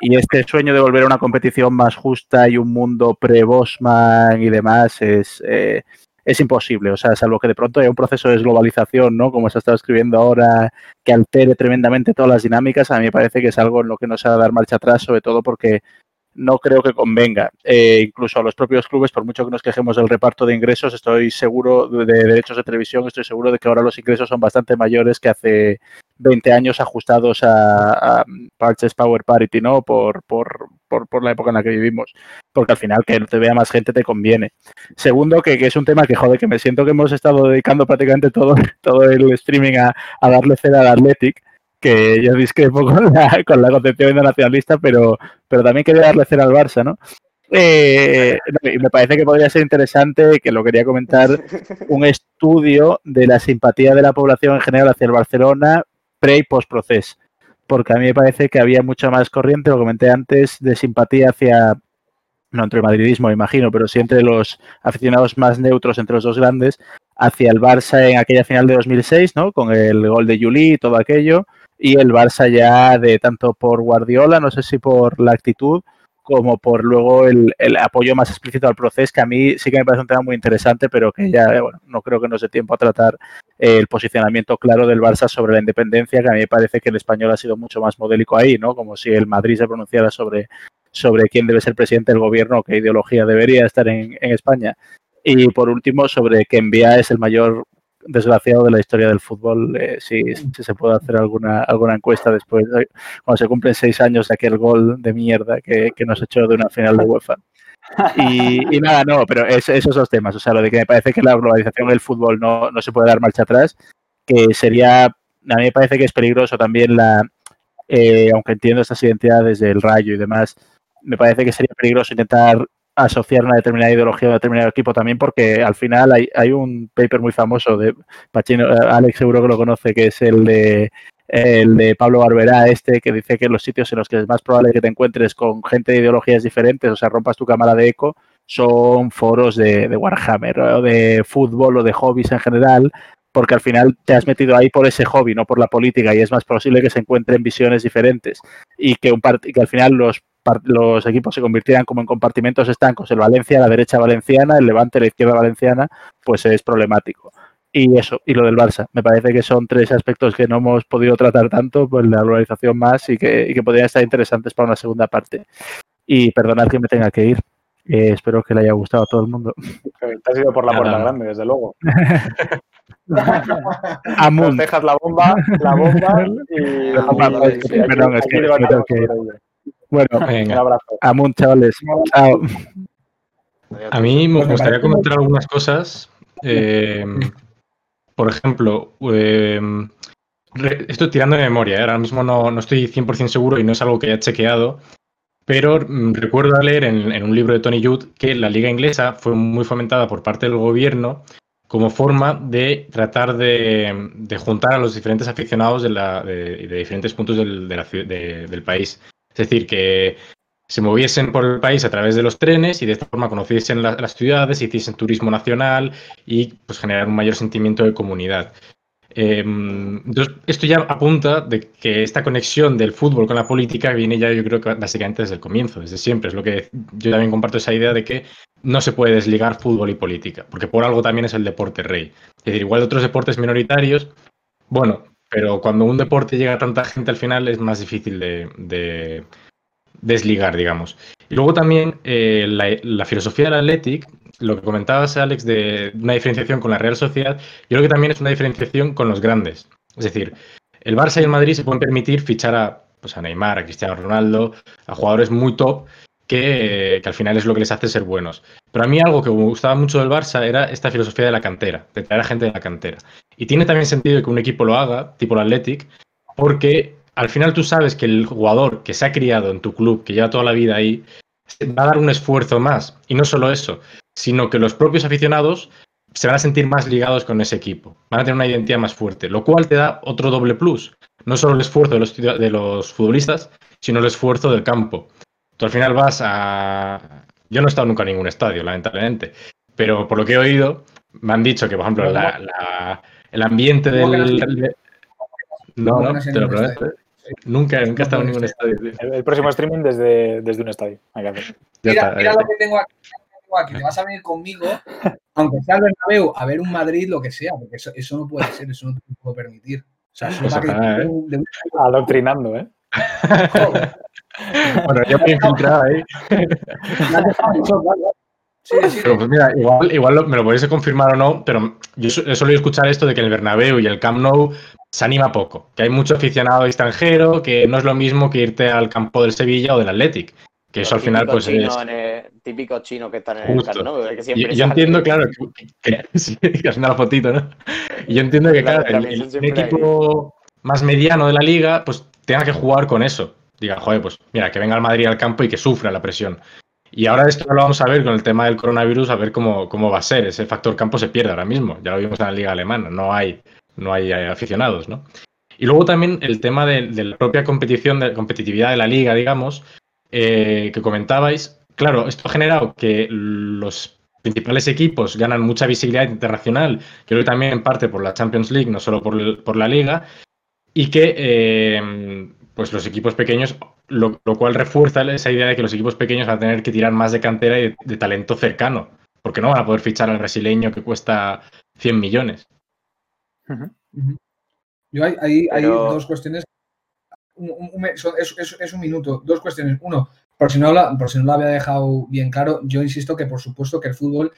Y este sueño de volver a una competición más justa y un mundo pre-Bosman y demás es, eh, es imposible. O sea, salvo que de pronto haya un proceso de desglobalización, ¿no? Como se ha estado escribiendo ahora, que altere tremendamente todas las dinámicas, a mí me parece que es algo en lo que no se va a dar marcha atrás, sobre todo porque no creo que convenga. Eh, incluso a los propios clubes, por mucho que nos quejemos del reparto de ingresos, estoy seguro de derechos de televisión, estoy seguro de que ahora los ingresos son bastante mayores que hace 20 años ajustados a, a Purchase Power Parity, ¿no? Por, por, por, la época en la que vivimos. Porque al final que te vea más gente te conviene. Segundo, que, es un tema que, jode, que me siento que hemos estado dedicando prácticamente todo, [laughs] todo el streaming a, a darle cera al Athletic que yo discrepo [laughs] con la, con la concepción nacionalista, pero, pero también quería darle cera al Barça, ¿no? Eh, y me parece que podría ser interesante, que lo quería comentar, [laughs] un estudio de la simpatía de la población en general hacia el Barcelona pre y post proceso. Porque a mí me parece que había mucha más corriente, lo comenté antes, de simpatía hacia, no entre el madridismo, me imagino, pero sí entre los aficionados más neutros, entre los dos grandes, hacia el Barça en aquella final de 2006, ¿no? Con el gol de Juli y todo aquello y el Barça ya de tanto por Guardiola, no sé si por la actitud, como por luego el, apoyo más explícito al proceso, que a mí sí que me parece un tema muy interesante, pero que ya, bueno, no creo que nos dé tiempo a tratar el posicionamiento claro del Barça sobre la independencia, que a mí me parece que el español ha sido mucho más modélico ahí, ¿no? Como si el Madrid se pronunciara sobre, sobre quién debe ser presidente del gobierno qué ideología debería estar en, en España. Y por último, sobre que Envía es el mayor desgraciado de la historia del fútbol, eh, si, se puede hacer alguna, alguna encuesta después, cuando se cumplen seis años de aquel gol de mierda que, nos echó de una final de UEFA. Y, nada, no, pero es, esos dos temas, o sea, lo de que me parece que la globalización del fútbol no, no se puede dar marcha atrás, que sería, a mí me parece que es peligroso también la, eh, aunque entiendo estas identidades del rayo y demás, me parece que sería peligroso intentar asociar una determinada ideología a determinado equipo también, porque al final hay, hay un paper muy famoso de Pachino, eh, Alex seguro que lo conoce, que es el de el de Pablo Barberá, este, que dice que los sitios en los que es más probable que te encuentres con gente de ideologías diferentes, o sea, rompas tu cámara de eco, son foros de, de Warhammer, o de fútbol o de hobbies en general, porque al final te has metido ahí por ese hobby, no por la política, y es más posible que se encuentren visiones diferentes y que, un que al final los los equipos se convirtieran como en compartimentos estancos, el Valencia, la derecha valenciana, el Levante, la izquierda valenciana, pues es problemático. Y eso, y lo del Barça, me parece que son tres aspectos que no hemos podido tratar tanto, pues la globalización más y que, y que podrían estar interesantes para una segunda parte. Y perdonad que me tenga que ir. Eh, espero que le haya gustado a todo el mundo. Te has ido por la puerta grande, desde luego. [laughs] Amun. dejas la bomba, la bomba y... Perdón, es que, bueno, [laughs] un abrazo. Amun, chavales. Chao. A mí me gustaría comentar algunas cosas. Eh, por ejemplo, eh, estoy tirando de memoria, ¿eh? ahora mismo no, estoy 100% seguro y no es algo que haya chequeado, pero mm, recuerdo leer en, un libro de Tony Judd que la liga inglesa fue muy fomentada por parte del gobierno como forma de tratar de, juntar a los diferentes aficionados de, diferentes puntos del país. Es decir, que se moviesen por el país a través de los trenes y de esta forma conociesen las ciudades, hiciesen turismo nacional y pues generar un mayor sentimiento de comunidad. Entonces, esto ya apunta de que esta conexión del fútbol con la política viene ya, yo creo que básicamente desde el comienzo, desde siempre. Es lo que yo también comparto esa idea de que no se puede desligar fútbol y política, porque por algo también es el deporte rey. Es decir, igual de otros deportes minoritarios, bueno, pero cuando un deporte llega a tanta gente al final es más difícil de, desligar, digamos. Y luego también eh, la, filosofía del Athletic lo que comentabas, Alex, de una diferenciación con la Real Sociedad, yo creo que también es una diferenciación con los grandes. Es decir, el Barça y el Madrid se pueden permitir fichar a, pues a Neymar, a Cristiano Ronaldo, a jugadores muy top, que, que, al final es lo que les hace ser buenos. Pero a mí algo que me gustaba mucho del Barça era esta filosofía de la cantera, de traer a gente de la cantera. Y tiene también sentido que un equipo lo haga, tipo el Athletic, porque al final tú sabes que el jugador que se ha criado en tu club, que lleva toda la vida ahí, va a dar un esfuerzo más. Y no solo eso, sino que los propios aficionados se van a sentir más ligados con ese equipo, van a tener una identidad más fuerte, lo cual te da otro doble plus. No solo el esfuerzo de los, de los futbolistas, sino el esfuerzo del campo. Tú al final vas a... Yo no he estado nunca en ningún estadio, lamentablemente, pero por lo que he oído, me han dicho que, por ejemplo, el ambiente del... No, no, te lo prometo. Nunca, nunca he estado en ningún estadio. El, próximo streaming desde, desde un estadio. Mira, mira lo que tengo aquí que te vas a venir conmigo, aunque sea el Bernabéu, a ver un Madrid, lo que sea, porque eso, no puede ser, eso no te puedo permitir. O sea, eso ¿eh? Adoctrinando, ¿eh? [laughs] bueno, yo me he infiltrado ahí. Sí, sí. Pero pues mira, igual, igual me lo podéis confirmar o no, pero yo he solido escuchar esto de que el Bernabéu y el Camp Nou se anima poco, que hay mucho aficionado extranjero, que no es lo mismo que irte al campo del Sevilla o del Athletic. Que eso al final, pues es. típico chino que están en el carno, que siempre yo, entiendo, claro, que, [laughs] sí, que una fotito, ¿no? Y yo entiendo que, claro, el, equipo más mediano de la liga, pues tenga que jugar con eso. Diga, joder, pues mira, que venga el Madrid al campo y que sufra la presión. Y ahora esto lo vamos a ver con el tema del coronavirus, a ver cómo, cómo va a ser. Ese factor campo se pierde ahora mismo. Ya lo vimos en la liga alemana. No hay, no hay aficionados, ¿no? Y luego también el tema de, de la propia competición, de competitividad de la liga, digamos, eh, que comentabais, claro, esto ha generado que los principales equipos ganan mucha visibilidad internacional, creo que también en parte por la Champions League, no solo por, la liga, y que eh, pues los equipos pequeños, lo, cual refuerza esa idea de que los equipos pequeños van a tener que tirar más de cantera y de, talento cercano, porque no van a poder fichar al brasileño que cuesta 100 millones. Yo hay, hay dos cuestiones es, un minuto. Dos cuestiones. Uno, por si, no lo, por si no lo había dejado bien claro, yo insisto que por supuesto que el fútbol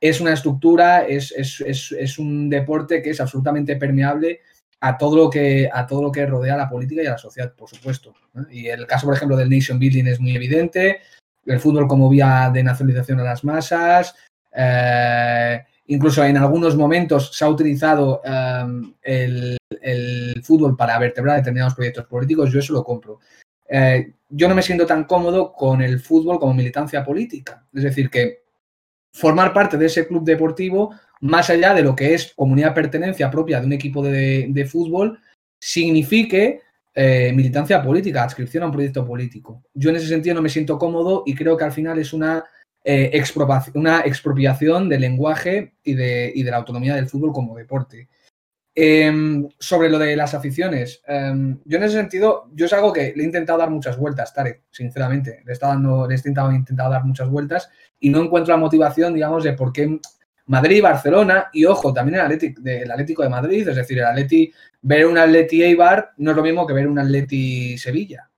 es una estructura, es, es, un deporte que es absolutamente permeable a todo lo que a todo lo que rodea a la política y a la sociedad, por supuesto. Y el caso, por ejemplo, del nation building es muy evidente. El fútbol como vía de nacionalización a las masas. Eh, incluso en algunos momentos se ha utilizado el, el fútbol para vertebrar determinados proyectos políticos, yo eso lo compro. Eh, yo no me siento tan cómodo con el fútbol como militancia política. Es decir, que formar parte de ese club deportivo, más allá de lo que es comunidad pertenencia propia de un equipo de, fútbol, signifique eh, militancia política, adscripción a un proyecto político. Yo en ese sentido no me siento cómodo y creo que al final es una, eh, expropiación, del lenguaje y de, y de la autonomía del fútbol como deporte. Em, sobre lo de las aficiones, em, yo en ese sentido, yo es algo que le he intentado dar muchas vueltas, Tarek, sinceramente. Le he, dando, le he intentado, dar muchas vueltas y no encuentro la motivación, digamos, de por qué Madrid, Barcelona y, ojo, también el, Atlético de Madrid, es decir, el Atleti, ver un Atleti Eibar no es lo mismo que ver un Atleti Sevilla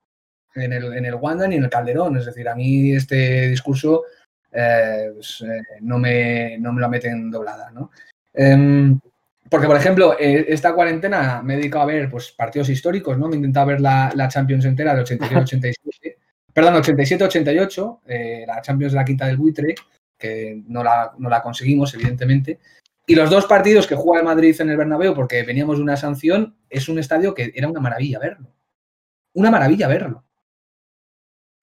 en el, en el Wanda ni en el Calderón. Es decir, a mí este discurso eh, pues, eh, no, me, no me lo meten doblada, ¿no? Em, porque, por ejemplo, eh, esta cuarentena me he dedicado a ver pues, partidos históricos, ¿no? Me he intentado ver la, Champions entera de 87-87, perdón, 87-88, eh, la Champions de la quinta del buitre, que no la, no la conseguimos, evidentemente. Y los dos partidos que juega el Madrid en el Bernabéu, porque veníamos de una sanción, es un estadio que era una maravilla verlo. Una maravilla verlo.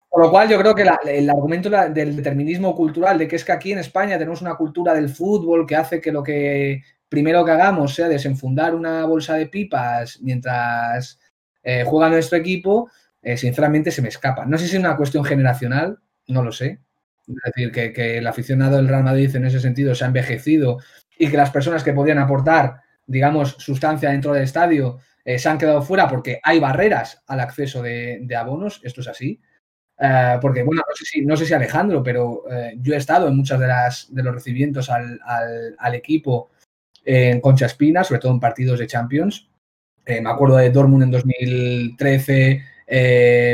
Por lo cual yo creo que el argumento del determinismo cultural, de que es que aquí en España tenemos una cultura del fútbol que hace que lo que primero que hagamos sea desenfundar una bolsa de pipas mientras eh, juega nuestro equipo, eh, sinceramente se me escapa. No sé si es una cuestión generacional, no lo sé. Es decir, que, el aficionado del Real Madrid en ese sentido se ha envejecido y que las personas que podían aportar digamos, sustancia dentro del estadio eh, se han quedado fuera porque hay barreras al acceso de, abonos, esto es así. Eh, porque, bueno, no sé, si, no sé si Alejandro, pero eh, yo he estado en muchos de, las, de los recibimientos al, al, equipo en Concha Espina, sobre todo en partidos de Champions. me acuerdo de Dortmund en 2013,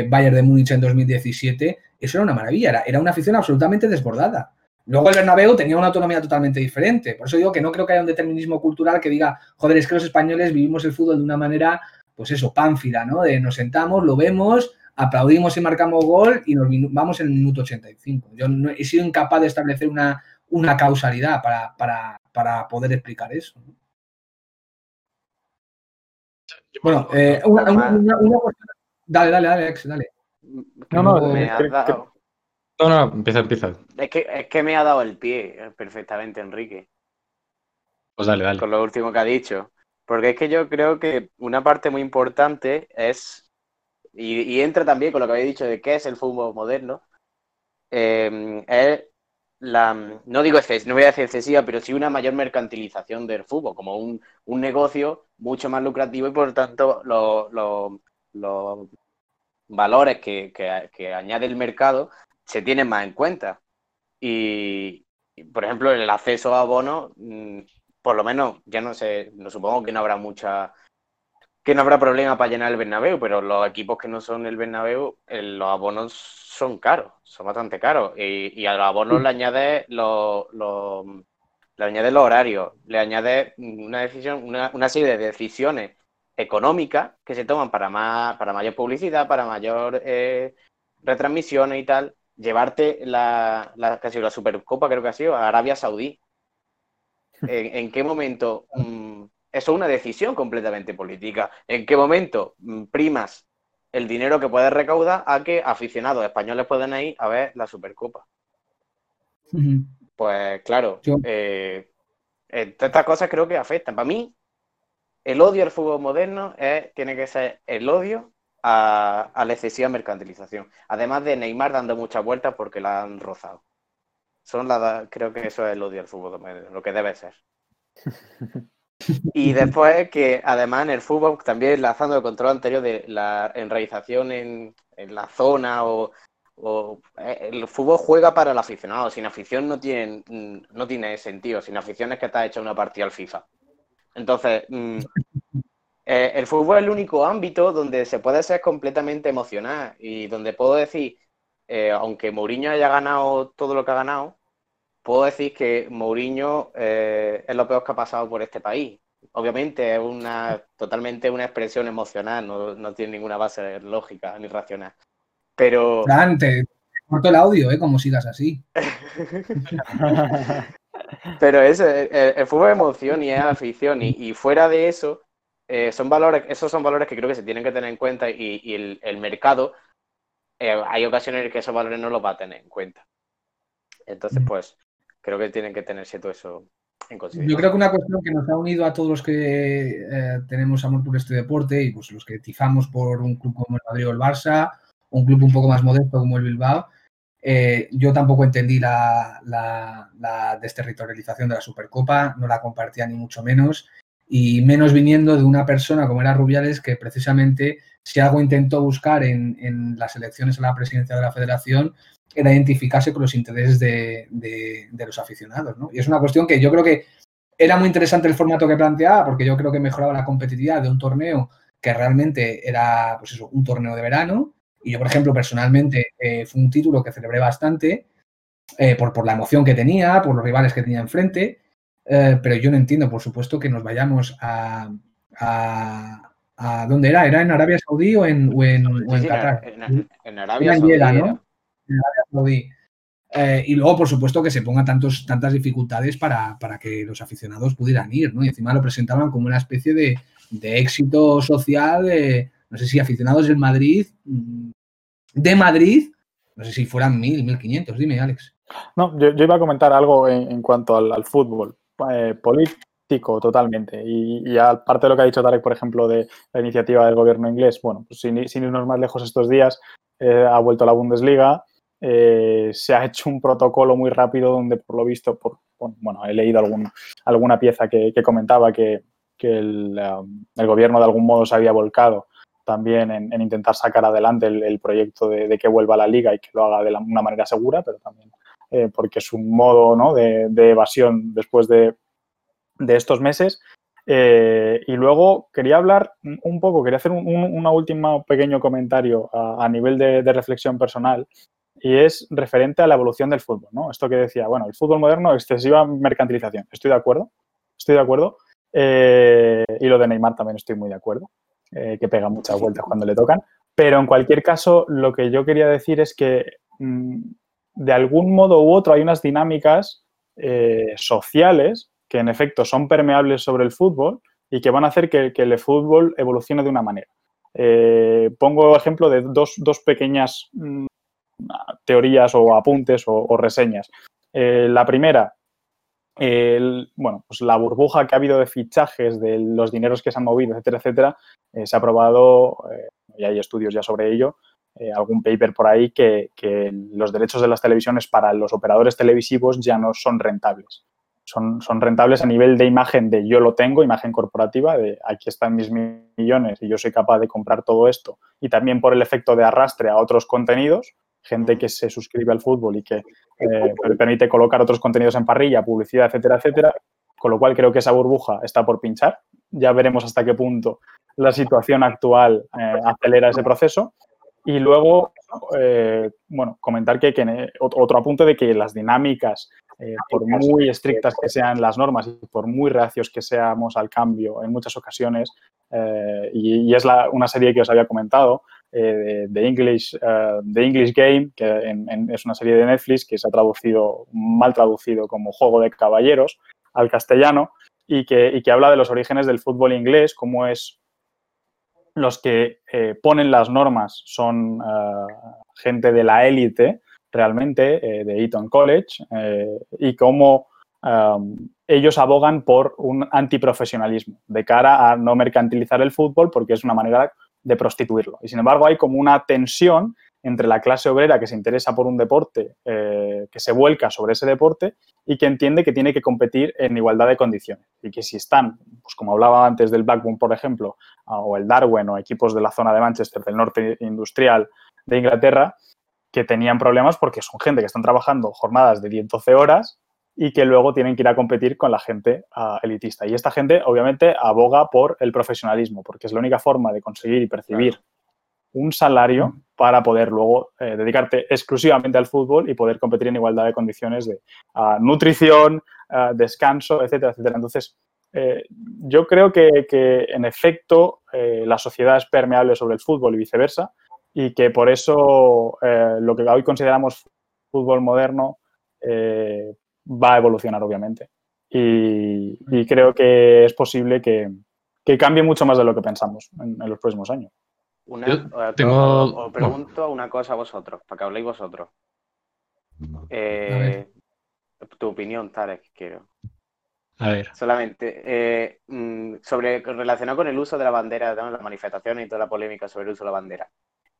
Bayern de Múnich en 2017. Eso era una maravilla, era, era una afición absolutamente desbordada. Luego el Bernabéu tenía una autonomía totalmente diferente. Por eso digo que no creo que haya un determinismo cultural que diga, joder, es que los españoles vivimos el fútbol de una manera, pues eso, pánfila, ¿no? De nos sentamos, lo vemos, aplaudimos y marcamos gol y nos vamos en el minuto 85. Yo no, he sido incapaz de establecer una, una causalidad para, poder explicar eso. Bueno, eh, una, Dale, dale, dale, dale. No, no, me no, no, empieza, empieza. Es que, es que me ha dado el pie perfectamente, Enrique. Pues dale, dale. Con lo último que ha dicho. Porque es que yo creo que una parte muy importante es, y, entra también con lo que habéis dicho de qué es el fútbol moderno, eh, es la, no digo no voy a decir excesiva, pero sí una mayor mercantilización del fútbol, como un, negocio mucho más lucrativo y por lo tanto los valores que, que, añade el mercado se tienen más en cuenta. Y, por ejemplo, el acceso a bonos, mm, por lo menos, ya no sé, no supongo que no habrá mucha que no habrá problema para llenar el Bernabéu, pero los equipos que no son el Bernabéu, los abonos son caros, son bastante caros. Y, a los abonos le añade los, le añade los horarios, le añade una decisión, una, una, serie de decisiones económicas que se toman para más, para mayor publicidad, para mayor eh, retransmisiones y tal, llevarte la, la, casi la Supercopa, creo que ha sido, a Arabia Saudí. [laughs] ¿En, qué momento? Mm, eso es una decisión completamente política. ¿En qué momento mm, primas el dinero que puedes recaudar a que aficionados españoles puedan ir a ver la Supercopa? Pues claro, eh, eh, estas cosas creo que afectan. Para mí, el odio al fútbol moderno es, tiene que ser el odio a, la excesiva mercantilización. Además de Neymar dando muchas vueltas porque la han rozado. Son la, creo que eso es el odio al fútbol, lo que debe ser. Y después que además en el fútbol, también enlazando el control anterior de la enraización en, la zona o, eh, el fútbol juega para el aficionado. Sin afición no tiene, no tiene sentido. Sin afición es que está hecha una partida al FIFA. Entonces, mm, eh, el fútbol es el único ámbito donde se puede ser completamente emocional y donde puedo decir, eh, aunque Mourinho haya ganado todo lo que ha ganado, puedo decir que Mourinho eh, es lo peor que ha pasado por este país. Obviamente es una totalmente una expresión emocional, no, tiene ninguna base lógica ni racional. Pero. Dante, corto el audio, ¿eh? Como sigas así. [laughs] Pero eso, el, fútbol es emoción y es afición. y, fuera de eso, eh, son valores, esos son valores que creo que se tienen que tener en cuenta y, el, mercado, eh, hay ocasiones en que esos valores no los va a tener en cuenta. Entonces, pues, creo que tienen que tenerse todo eso en consideración. Yo creo que una cuestión que nos ha unido a todos los que eh, tenemos amor por este deporte y pues los que tifamos por un club como el Madrid o el Barça, un club un poco más modesto como el Bilbao, yo tampoco entendí la, la, desterritorialización de la Supercopa, no la compartía ni mucho menos y menos viniendo de una persona como era Rubiales, que precisamente si algo intentó buscar en, las elecciones a la presidencia de la federación era identificarse con los intereses de, los aficionados. Y es una cuestión que yo creo que era muy interesante el formato que planteaba, porque yo creo que mejoraba la competitividad de un torneo que realmente era pues eso, un torneo de verano. Y yo, por ejemplo, personalmente eh, fue un título que celebré bastante eh, por, por la emoción que tenía, por los rivales que tenía enfrente. Eh, pero yo no entiendo, por supuesto, que nos vayamos a, a, ¿dónde era? ¿Era en Arabia Saudí o en, o en, Qatar? En, Arabia Saudí. En Arabia Saudí. Eh, y luego, por supuesto, que se pongan tantos, tantas dificultades para, para, que los aficionados pudieran ir, ¿no? Y encima lo presentaban como una especie de, de éxito social, de, no sé si aficionados del Madrid, mm, de Madrid, no sé si fueran mil, mil quinientos, dime, Alex. No, yo, iba a comentar algo en, cuanto al, fútbol. Eh, político totalmente. Y, aparte de lo que ha dicho Tarek, por ejemplo, de la iniciativa del gobierno inglés, bueno, pues sin, irnos más lejos estos días, eh, ha vuelto a la Bundesliga, eh, se ha hecho un protocolo muy rápido donde, por lo visto, por, bueno, he leído algún, alguna pieza que, comentaba que, que el, gobierno de algún modo se había volcado también en, intentar sacar adelante el, proyecto de, que vuelva a la liga y que lo haga de una manera segura, pero también eh, porque es un modo ¿no? de, evasión después de, estos meses. Eh, y luego quería hablar un poco, quería hacer un, último pequeño comentario a, nivel de, reflexión personal y es referente a la evolución del fútbol. ¿no? Esto que decía, bueno, el fútbol moderno, excesiva mercantilización. Estoy de acuerdo, estoy de acuerdo. Eh, y lo de Neymar también estoy muy de acuerdo. Eh, que pega muchas vueltas cuando le tocan. Pero en cualquier caso, lo que yo quería decir es que mm, de algún modo u otro hay unas dinámicas eh, sociales que en efecto son permeables sobre el fútbol y que van a hacer que, el fútbol evolucione de una manera. Eh, pongo ejemplo de dos, pequeñas mm, teorías o apuntes o, reseñas. la primera, bueno, pues la burbuja que ha habido de fichajes, de los dineros que se han movido, etcétera, etcétera, eh, se ha aprobado, eh, y hay estudios ya sobre ello, eh, algún paper por ahí que, los derechos de las televisiones para los operadores televisivos ya no son rentables. Son, son, rentables a nivel de imagen de yo lo tengo, imagen corporativa, de aquí están mis millones y yo soy capaz de comprar todo esto, y también por el efecto de arrastre a otros contenidos, gente que se suscribe al fútbol y que le permite colocar otros contenidos en parrilla, publicidad, etcétera, etcétera, con lo cual creo que esa burbuja está por pinchar. Ya veremos hasta qué punto la situación actual eh, acelera ese proceso. Y luego, eh, bueno, comentar que, que, otro apunte de que las dinámicas, eh, por muy estrictas que sean las normas y por muy reacios que seamos al cambio en muchas ocasiones, y, es una serie que os había comentado, de, English, The English Game, que es una serie de Netflix que se ha traducido, mal traducido como Juego de Caballeros al castellano, y que, y que habla de los orígenes del fútbol inglés, cómo es los que eh, ponen las normas son eh, gente de la élite realmente, eh, de Eton College, y cómo ellos abogan por un antiprofesionalismo de cara a no mercantilizar el fútbol porque es una manera de prostituirlo. Y sin embargo hay como una tensión entre la clase obrera que se interesa por un deporte, que se vuelca sobre ese deporte y que entiende que tiene que competir en igualdad de condiciones. Y que si están, pues como hablaba antes del Blackburn, por ejemplo, o el Darwin o equipos de la zona de Manchester, del norte industrial de Inglaterra, que tenían problemas porque son gente que están trabajando jornadas de 10-12 horas y que luego tienen que ir a competir con la gente uh, elitista. Y esta gente, obviamente, aboga por el profesionalismo, porque es la única forma de conseguir y percibir un salario para poder luego eh, dedicarte exclusivamente al fútbol y poder competir en igualdad de condiciones de ah, nutrición, ah, descanso, etcétera, etcétera. Entonces, eh, yo creo que, en efecto eh, la sociedad es permeable sobre el fútbol y viceversa y que por eso lo que hoy consideramos fútbol moderno va a evolucionar, obviamente. Y, creo que es posible que, cambie mucho más de lo que pensamos en los próximos años. Una, tengo... Os pregunto una cosa a vosotros, para que habléis vosotros. Eh, tu opinión, Tarek, quiero. A ver. Solamente, eh, mm, sobre relacionado con el uso de la bandera, de las manifestaciones y toda la polémica sobre el uso de la bandera.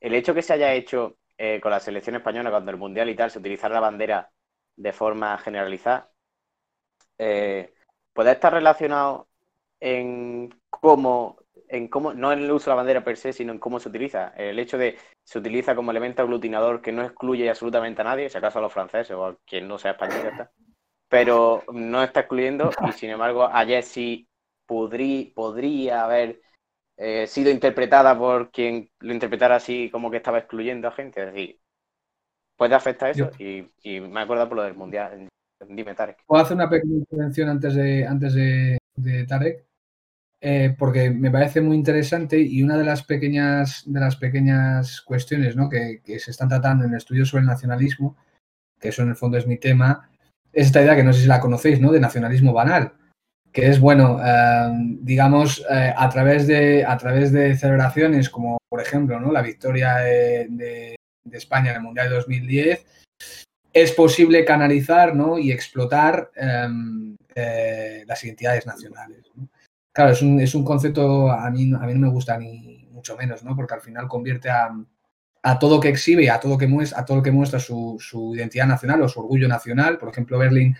El hecho que se haya hecho eh, con la selección española, cuando el Mundial y tal, se utilizara la bandera de forma generalizada, ¿puede estar relacionado en cómo en cómo, no en el uso de la bandera per se, sino en cómo se utiliza. El hecho de se utiliza como elemento aglutinador que no excluye absolutamente a nadie, si acaso a los franceses o a quien no sea español, pero no está excluyendo y sin embargo ayer sí podría, podría haber eh, sido interpretada por quien lo interpretara así como que estaba excluyendo a gente. Es decir, puede afectar eso y, me acuerdo por lo del mundial. Dime, Tarek. ¿Puedo hacer una pequeña intervención antes de, antes de Tarek? Eh, porque me parece muy interesante y una de las pequeñas, de las pequeñas cuestiones que, se están tratando en el estudio sobre el nacionalismo, que eso en el fondo es mi tema, es esta idea que no sé si la conocéis, ¿no? de nacionalismo banal, que es, bueno, em, digamos, eh, a, través de, a través de celebraciones como, por ejemplo, ¿no? la victoria de, España en el Mundial de 2010, es posible canalizar y explotar em, eh, las identidades nacionales. Claro, es un, es un concepto, a mí, a mí no me gusta ni mucho menos, ¿no? Porque al final convierte a, todo que exhibe, a todo que muestra, a todo que muestra su, identidad nacional o su orgullo nacional. Por ejemplo, Berlín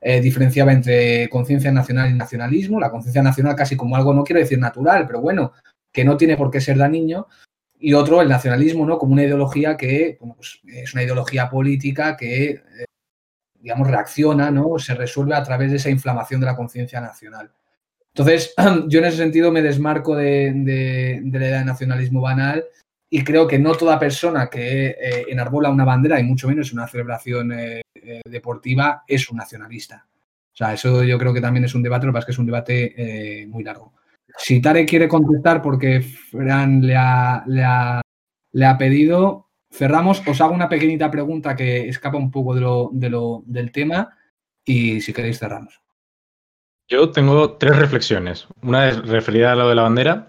eh, diferenciaba entre conciencia nacional y nacionalismo, la conciencia nacional casi como algo, no quiero decir natural, pero bueno, que no tiene por qué ser dañino, y otro, el nacionalismo, ¿no? Como una ideología que, bueno, pues es una ideología política que, eh, digamos, reacciona, ¿no? Se resuelve a través de esa inflamación de la conciencia nacional. Entonces, [clears throat] yo en ese sentido me desmarco de, la idea de nacionalismo banal y creo que no toda persona que eh, enarbola una bandera, y mucho menos una celebración eh, deportiva, es un nacionalista. O sea, eso yo creo que también es un debate, lo que pasa es que es un debate muy largo. Si Tare quiere contestar porque Fran le ha, le, ha, pedido, cerramos. Os hago una pequeñita pregunta que escapa un poco de lo, de lo, del tema y si queréis cerramos. Yo tengo tres reflexiones. Una es referida a lo de la bandera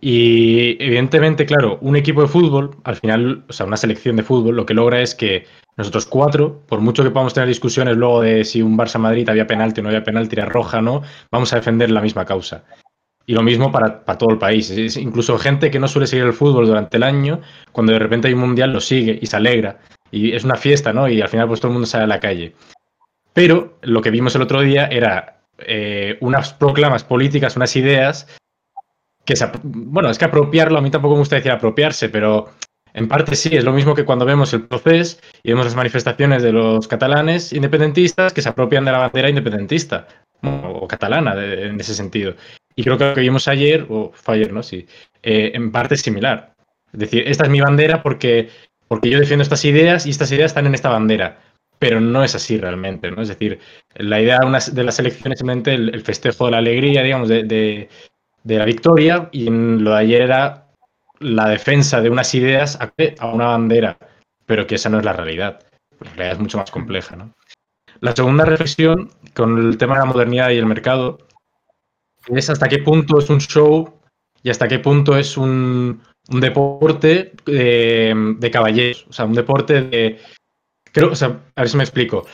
y evidentemente, claro, un equipo de fútbol, al final, o sea, una selección de fútbol, lo que logra es que nosotros cuatro, por mucho que podamos tener discusiones luego de si un Barça-Madrid había penalti o no había penalti, era roja no, vamos a defender la misma causa. Y lo mismo para, para, todo el país. Es incluso gente que no suele seguir el fútbol durante el año, cuando de repente hay un mundial, lo sigue y se alegra. Y es una fiesta, ¿no? Y al final, pues todo el mundo sale a la calle. Pero lo que vimos el otro día era eh, unas proclamas políticas, unas ideas que se, bueno, es que apropiarlo, a mí tampoco me gusta decir apropiarse, pero en parte sí, es lo mismo que cuando vemos el proceso y vemos las manifestaciones de los catalanes independentistas que se apropian de la bandera independentista o catalana de, en ese sentido. Y creo que lo que vimos ayer, o fue ayer, ¿no? Sí, eh, en parte es similar. Es decir, esta es mi bandera porque, porque yo defiendo estas ideas y estas ideas están en esta bandera. Pero no es así realmente, ¿no? Es decir, la idea de, las elecciones es simplemente el, festejo de la alegría, digamos, de, de, de la victoria y lo de ayer era la defensa de unas ideas a una bandera, pero que esa no es la realidad. La realidad es mucho más compleja. ¿no? La segunda reflexión con el tema de la modernidad y el mercado es hasta qué punto es un show y hasta qué punto es un, un deporte de, de, caballeros, o sea, un deporte de... Creo, o sea, a ver si me explico.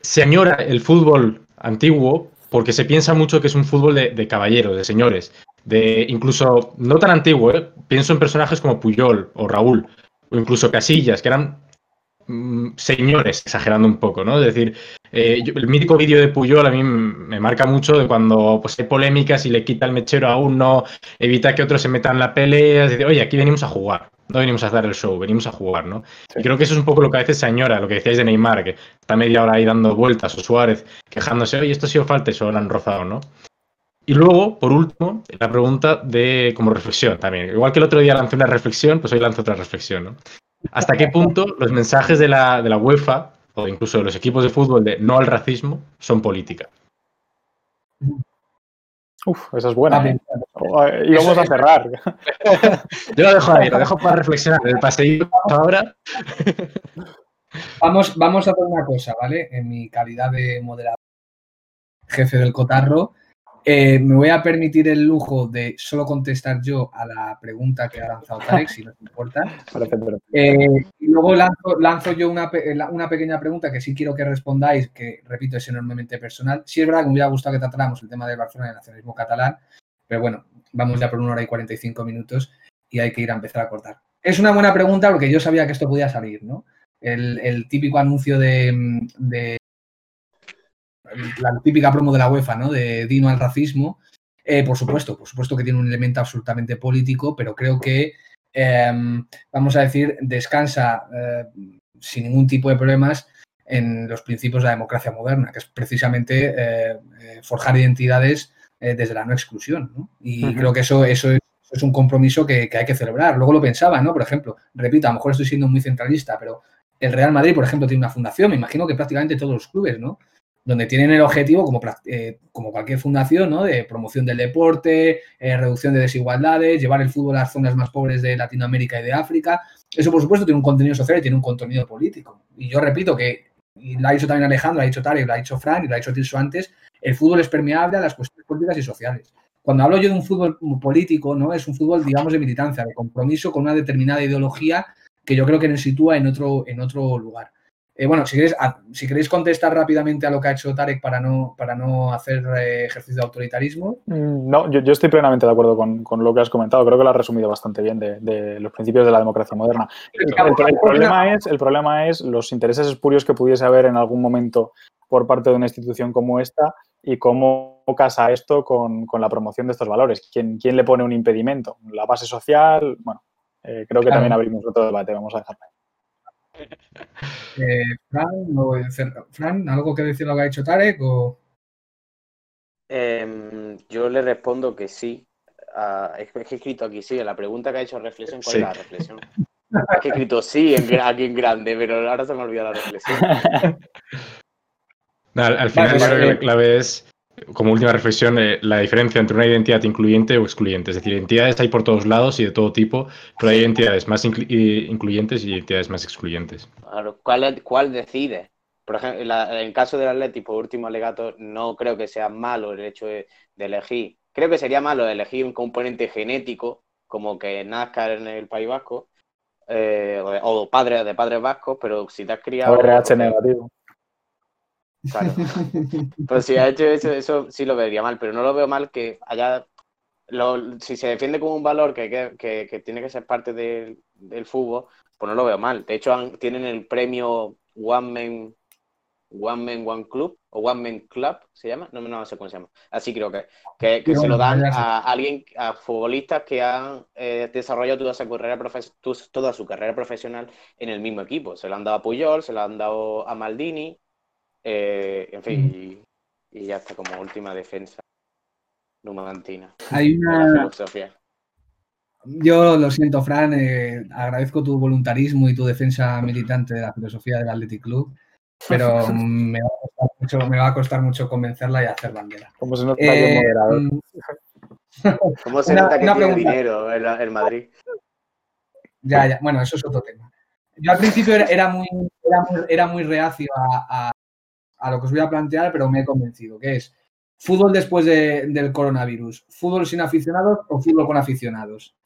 Se añora el fútbol antiguo porque se piensa mucho que es un fútbol de, caballeros, de señores, de incluso no tan antiguo, ¿eh? pienso en personajes como Puyol o Raúl, o incluso Casillas, que eran mmm, señores, exagerando un poco, ¿no? Es decir, eh, yo, el mítico vídeo de Puyol a mí me marca mucho de cuando pues, hay polémicas y le quita el mechero a uno, evita que otros se metan en la pelea, decir, oye, aquí venimos a jugar, no venimos a hacer el show, venimos a jugar, ¿no? Sí. Y creo que eso es un poco lo que a veces se añora, lo que decíais de Neymar, que está media hora ahí dando vueltas, o Suárez quejándose, oye, esto ha sido falta y solo lo han rozado, ¿no? Y luego, por último, la pregunta de como reflexión también. Igual que el otro día lancé una reflexión, pues hoy lanzo otra reflexión, ¿no? ¿Hasta qué punto los mensajes de la, de la UEFA o incluso de los equipos de fútbol de no al racismo son política? Uf, esa es buena. ¿eh? Y vamos a cerrar. [laughs] Yo lo dejo ahí, lo dejo para reflexionar. El paseíto ahora. Vamos, vamos a hacer una cosa, ¿vale? En mi calidad de moderador, jefe del Cotarro, eh, me voy a permitir el lujo de solo contestar yo a la pregunta que ha lanzado Tarek, si no te importa. Eh, y luego lanzo, lanzo yo una, una, pequeña pregunta que sí quiero que respondáis, que repito, es enormemente personal. Sí es verdad que me hubiera gustado que tratáramos el tema del Barcelona y el nacionalismo catalán, pero bueno, vamos ya por una hora y 45 minutos y hay que ir a empezar a cortar. Es una buena pregunta porque yo sabía que esto podía salir, ¿no? El, el típico anuncio de, de la típica promo de la UEFA, ¿no? De Dino al racismo. Eh, por supuesto, por supuesto que tiene un elemento absolutamente político, pero creo que, eh, vamos a decir, descansa eh, sin ningún tipo de problemas en los principios de la democracia moderna, que es precisamente eh, forjar identidades desde la no exclusión. ¿no? Y uh -huh. creo que eso, eso es, es un compromiso que, que, hay que celebrar. Luego lo pensaba, ¿no? Por ejemplo, repito, a lo mejor estoy siendo muy centralista, pero el Real Madrid, por ejemplo, tiene una fundación, me imagino que prácticamente todos los clubes, ¿no? Donde tienen el objetivo, como, eh, como cualquier fundación, ¿no? de promoción del deporte, eh, reducción de desigualdades, llevar el fútbol a las zonas más pobres de Latinoamérica y de África. Eso, por supuesto, tiene un contenido social y tiene un contenido político. Y yo repito que, y lo ha dicho también Alejandro, lo ha dicho Tarek, lo ha dicho Fran y lo ha dicho Tirso antes, el fútbol es permeable a las cuestiones políticas y sociales. Cuando hablo yo de un fútbol político, ¿no? es un fútbol, digamos, de militancia, de compromiso con una determinada ideología que yo creo que nos sitúa en otro, en otro lugar. Eh, bueno, si queréis, a, si queréis contestar rápidamente a lo que ha hecho Tarek para no, para no hacer eh, ejercicio de autoritarismo. No, yo, yo, estoy plenamente de acuerdo con, con, lo que has comentado. Creo que lo has resumido bastante bien de, de los principios de la democracia moderna. El, el, el, problema es, el problema es los intereses espurios que pudiese haber en algún momento por parte de una institución como esta y cómo casa esto con, la promoción de estos valores. ¿Quién, ¿Quién, le pone un impedimento? ¿La base social? Bueno, eh, creo que también abrimos otro debate, vamos a dejarlo. Eh, Fran, ¿algo que decir lo que ha dicho Tarek? Em, yo le respondo que sí. es que he escrito aquí sí. La pregunta que ha hecho reflexión, ¿cuál es la reflexión? Es que he escrito sí aquí en grande, pero ahora se me olvidado la reflexión. [laughs] al, final, creo que la clave es como última reflexión, eh, la diferencia entre una identidad incluyente o excluyente. Es decir, identidades hay por todos lados y de todo tipo, pero hay identidades más incluyentes y identidades más excluyentes. ¿cuál, ¿cuál decide? Por ejemplo, en el caso del Atlético, por último alegato, no creo que sea malo el hecho de, elegir. Creo que sería malo elegir un componente genético, como que nazca en el País Vasco, eh, o, padres de padres vascos, pero si te has criado. O RH negativo. Claro. [laughs] Pues si ha hecho eso, eso sí lo vería mal, pero no lo veo mal que haya. si se defiende como un valor que, tiene que ser parte del, fútbol, pues no lo veo mal. De hecho, tienen el premio One Man, One Man One Club o One Man Club, ¿se llama? No, no sé cómo se llama. Así creo que, que, se lo dan a alguien, a futbolistas que han eh, desarrollado toda su, carrera toda su carrera profesional en el mismo equipo. Se lo han dado a Puyol, se lo han dado a Maldini, eh, en fin, y, ya está como última defensa numantina. Hay una. Yo lo siento, Fran, eh, agradezco tu voluntarismo y tu defensa militante de la filosofía del Athletic Club, pero [laughs] me va, a costar mucho, convencerla y hacer bandera. Como se nota eh, mm, [laughs] ¿Cómo se nota que tiene dinero el, Madrid? Ya, ya, bueno, eso es otro tema. Yo al principio era, muy, era muy, reacio a, a lo que os voy a plantear, pero me he convencido, que es fútbol después del coronavirus, fútbol sin aficionados o fútbol con aficionados.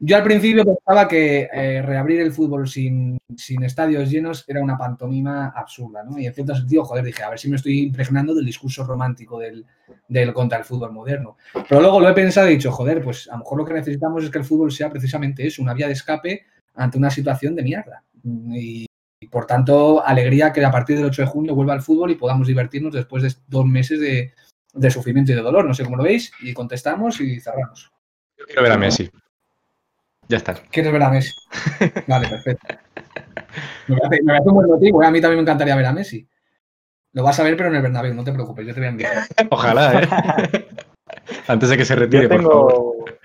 Yo al principio pensaba que eh, reabrir el fútbol sin, estadios llenos era una pantomima absurda, ¿no? Y en cierto sentido, joder, dije, a ver si me estoy impregnando del discurso romántico del, del contra el fútbol moderno. Pero luego lo he pensado y he dicho, joder, pues a lo mejor lo que necesitamos es que el fútbol sea precisamente eso, una vía de escape ante una situación de mierda. Y por tanto, alegría que a partir del 8 de junio vuelva al fútbol y podamos divertirnos después de dos meses de, sufrimiento y de dolor. No sé cómo lo veis. Y contestamos y cerramos. Yo quiero ver a Messi. Ya está. ¿Quieres ver a Messi? [laughs] Vale, perfecto. Me parece, un buen motivo. ¿eh? A mí también me encantaría ver a Messi. Lo vas a ver, pero en el Bernabéu, no te preocupes, yo te voy a enviar. Ojalá, ¿eh? [laughs] Antes de que se retire, por favor.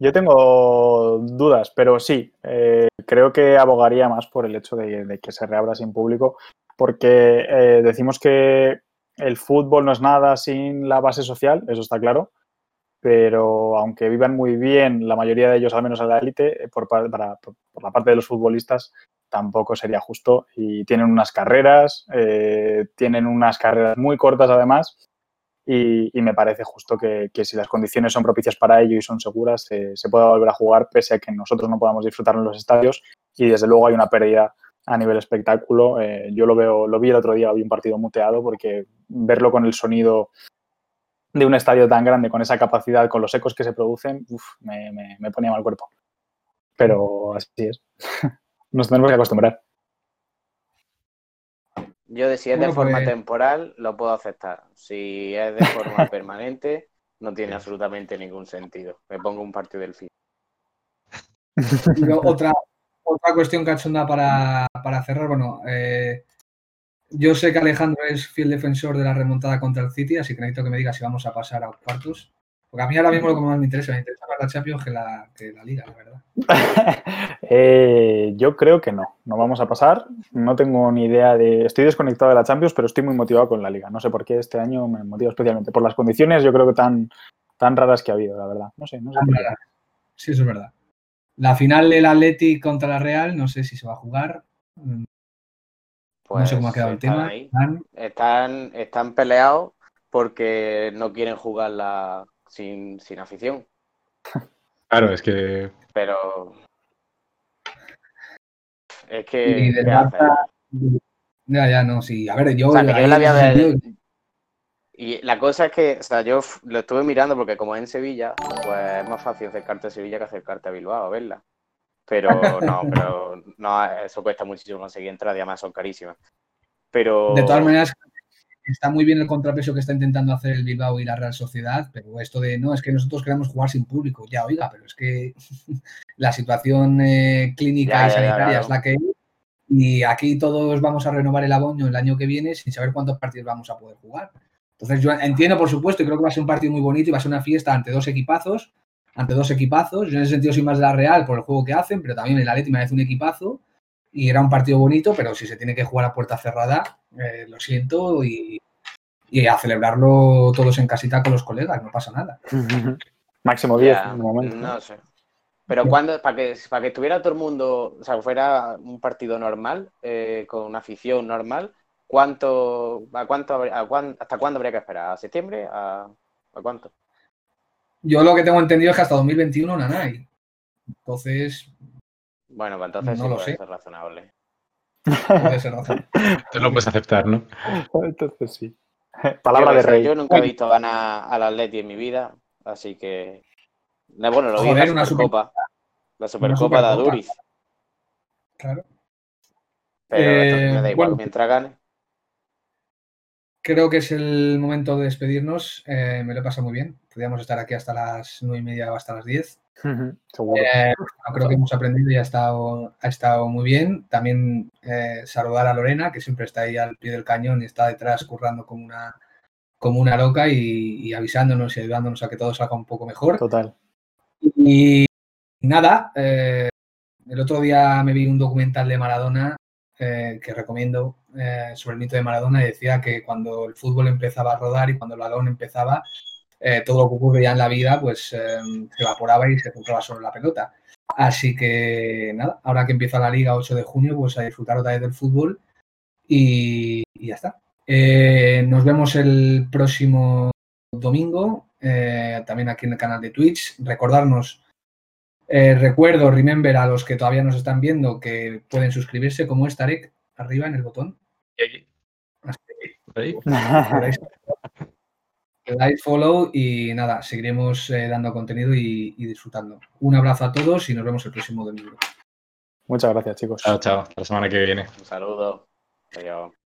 Yo tengo dudas, pero sí, eh, creo que abogaría más por el hecho de, que se reabra sin público, porque eh, decimos que el fútbol no es nada sin la base social, eso está claro, pero aunque vivan muy bien, la mayoría de ellos, al menos en la élite, eh, por, por, la parte de los futbolistas, tampoco sería justo. Y tienen unas carreras, tienen unas carreras muy cortas además, y, me parece justo que, si las condiciones son propicias para ello y son seguras, se pueda volver a jugar pese a que nosotros no podamos disfrutar en los estadios y desde luego hay una pérdida a nivel espectáculo. Eh, yo lo veo, lo vi el otro día, vi un partido muteado porque verlo con el sonido de un estadio tan grande, con esa capacidad, con los ecos que se producen, me, me ponía mal cuerpo. Pero así es. [laughs] Nos tenemos que acostumbrar. Yo de si es de forma pues temporal, lo puedo aceptar. Si es de forma [laughs] permanente, no tiene absolutamente ningún sentido. Me pongo un partido del fin. [laughs] otra, otra cuestión cachonda para, para cerrar. Bueno, eh, yo sé que Alejandro es fiel defensor de la remontada contra el City, así que necesito que me diga si vamos a pasar a cuartos. Porque a mí ahora mismo lo que más me interesa, me interesa más la Champions que la, que la Liga, la verdad. [laughs] Eh, yo creo que no, no vamos a pasar. No tengo ni idea de... Estoy desconectado de la Champions, pero estoy muy motivado con la Liga. No sé por qué este año me motiva especialmente. Por las condiciones yo creo que tan, tan raras que ha habido, la verdad. No sé, no sé. Sí, eso es verdad. La final del Athletic contra la Real, no sé si se va a jugar. no sé cómo ha quedado el pues tema. Están, están peleados porque no quieren jugar la, sin, sin afición. Claro, es que. Pero. Es que. Y Ya, ya, no, sí. A ver, yo. Y la cosa es que, o sea, yo lo estuve mirando porque como en Sevilla, pues es más fácil acercarte a Sevilla que acercarte a Bilbao a verla. Pero [laughs] no, pero no, eso cuesta muchísimo conseguir entrar y además son carísimas. Pero. De todas maneras, está muy bien el contrapeso que está intentando hacer el Bilbao y la Real Sociedad, pero esto de no, es que nosotros queremos jugar sin público, ya oiga, pero es que [laughs] la situación eh, clínica Ya, y ya, sanitaria es la que es. Y aquí todos vamos a renovar el abono el año que viene sin saber cuántos partidos vamos a poder jugar. Entonces yo entiendo, por supuesto, y creo que va a ser un partido muy bonito y va a ser una fiesta ante dos equipazos, ante dos equipazos. Yo en ese sentido soy más de la Real por el juego que hacen, pero también el Atleti me parece un equipazo y era un partido bonito, pero si se tiene que jugar a puerta cerrada, eh, lo siento y, y a celebrarlo todos en casita con los colegas, no pasa nada. Máximo 10 Ya, en el momento. no sé. Pero cuando, para que, para que estuviera todo el mundo, o sea, fuera un partido normal, eh, con una afición normal, ¿cuánto, a cuánto, habría- a cuán- ¿hasta cuándo habría que esperar? ¿A septiembre? ¿A, a cuánto? Yo lo que tengo entendido es que hasta 2021 Nanay. Entonces, Bueno, pues entonces No sí lo puede sé. ser razonable. puede ser razón. Tú lo puedes aceptar, ¿no? [laughs] Entonces sí. [laughs] Palabra Yo de rey. Yo nunca he visto ganar al Atleti en mi vida, así que... No, Bueno, lo vi en Joder, la una Supercopa. La Supercopa de. Aduriz. Claro. Pero Eh, me da igual bueno. mientras gane. Creo que es el momento de despedirnos. Eh, me lo he pasado muy bien. Podríamos estar aquí hasta las nueve y media o hasta las 10. Eh, creo que hemos aprendido y ha estado, ha estado muy bien. También eh, saludar a Lorena, que siempre está ahí al pie del cañón y está detrás currando como una, como una loca y, y avisándonos y ayudándonos a que todo salga un poco mejor. Total. Y nada, eh, el otro día me vi un documental de Maradona eh, que recomiendo eh, sobre el mito de Maradona y decía que cuando el fútbol empezaba a rodar y cuando el balón empezaba, eh, todo lo que ocurría en la vida pues eh, se evaporaba y se centraba solo en la pelota. Así que nada, ahora que empieza la liga 8 de junio, pues a disfrutar otra vez del fútbol y, y ya está. Eh, nos vemos el próximo domingo, eh, también aquí en el canal de Twitch. Recordarnos, eh, recuerdo, remember a los que todavía nos están viendo que pueden suscribirse como es Tarek, arriba en el botón. Así que Ahí. [laughs] dais follow y nada, seguiremos eh, dando contenido y, y disfrutando. Un abrazo a todos y nos vemos el próximo domingo. Muchas gracias, chicos. Chao, chao. Hasta la semana que viene. Un saludo. Adiós.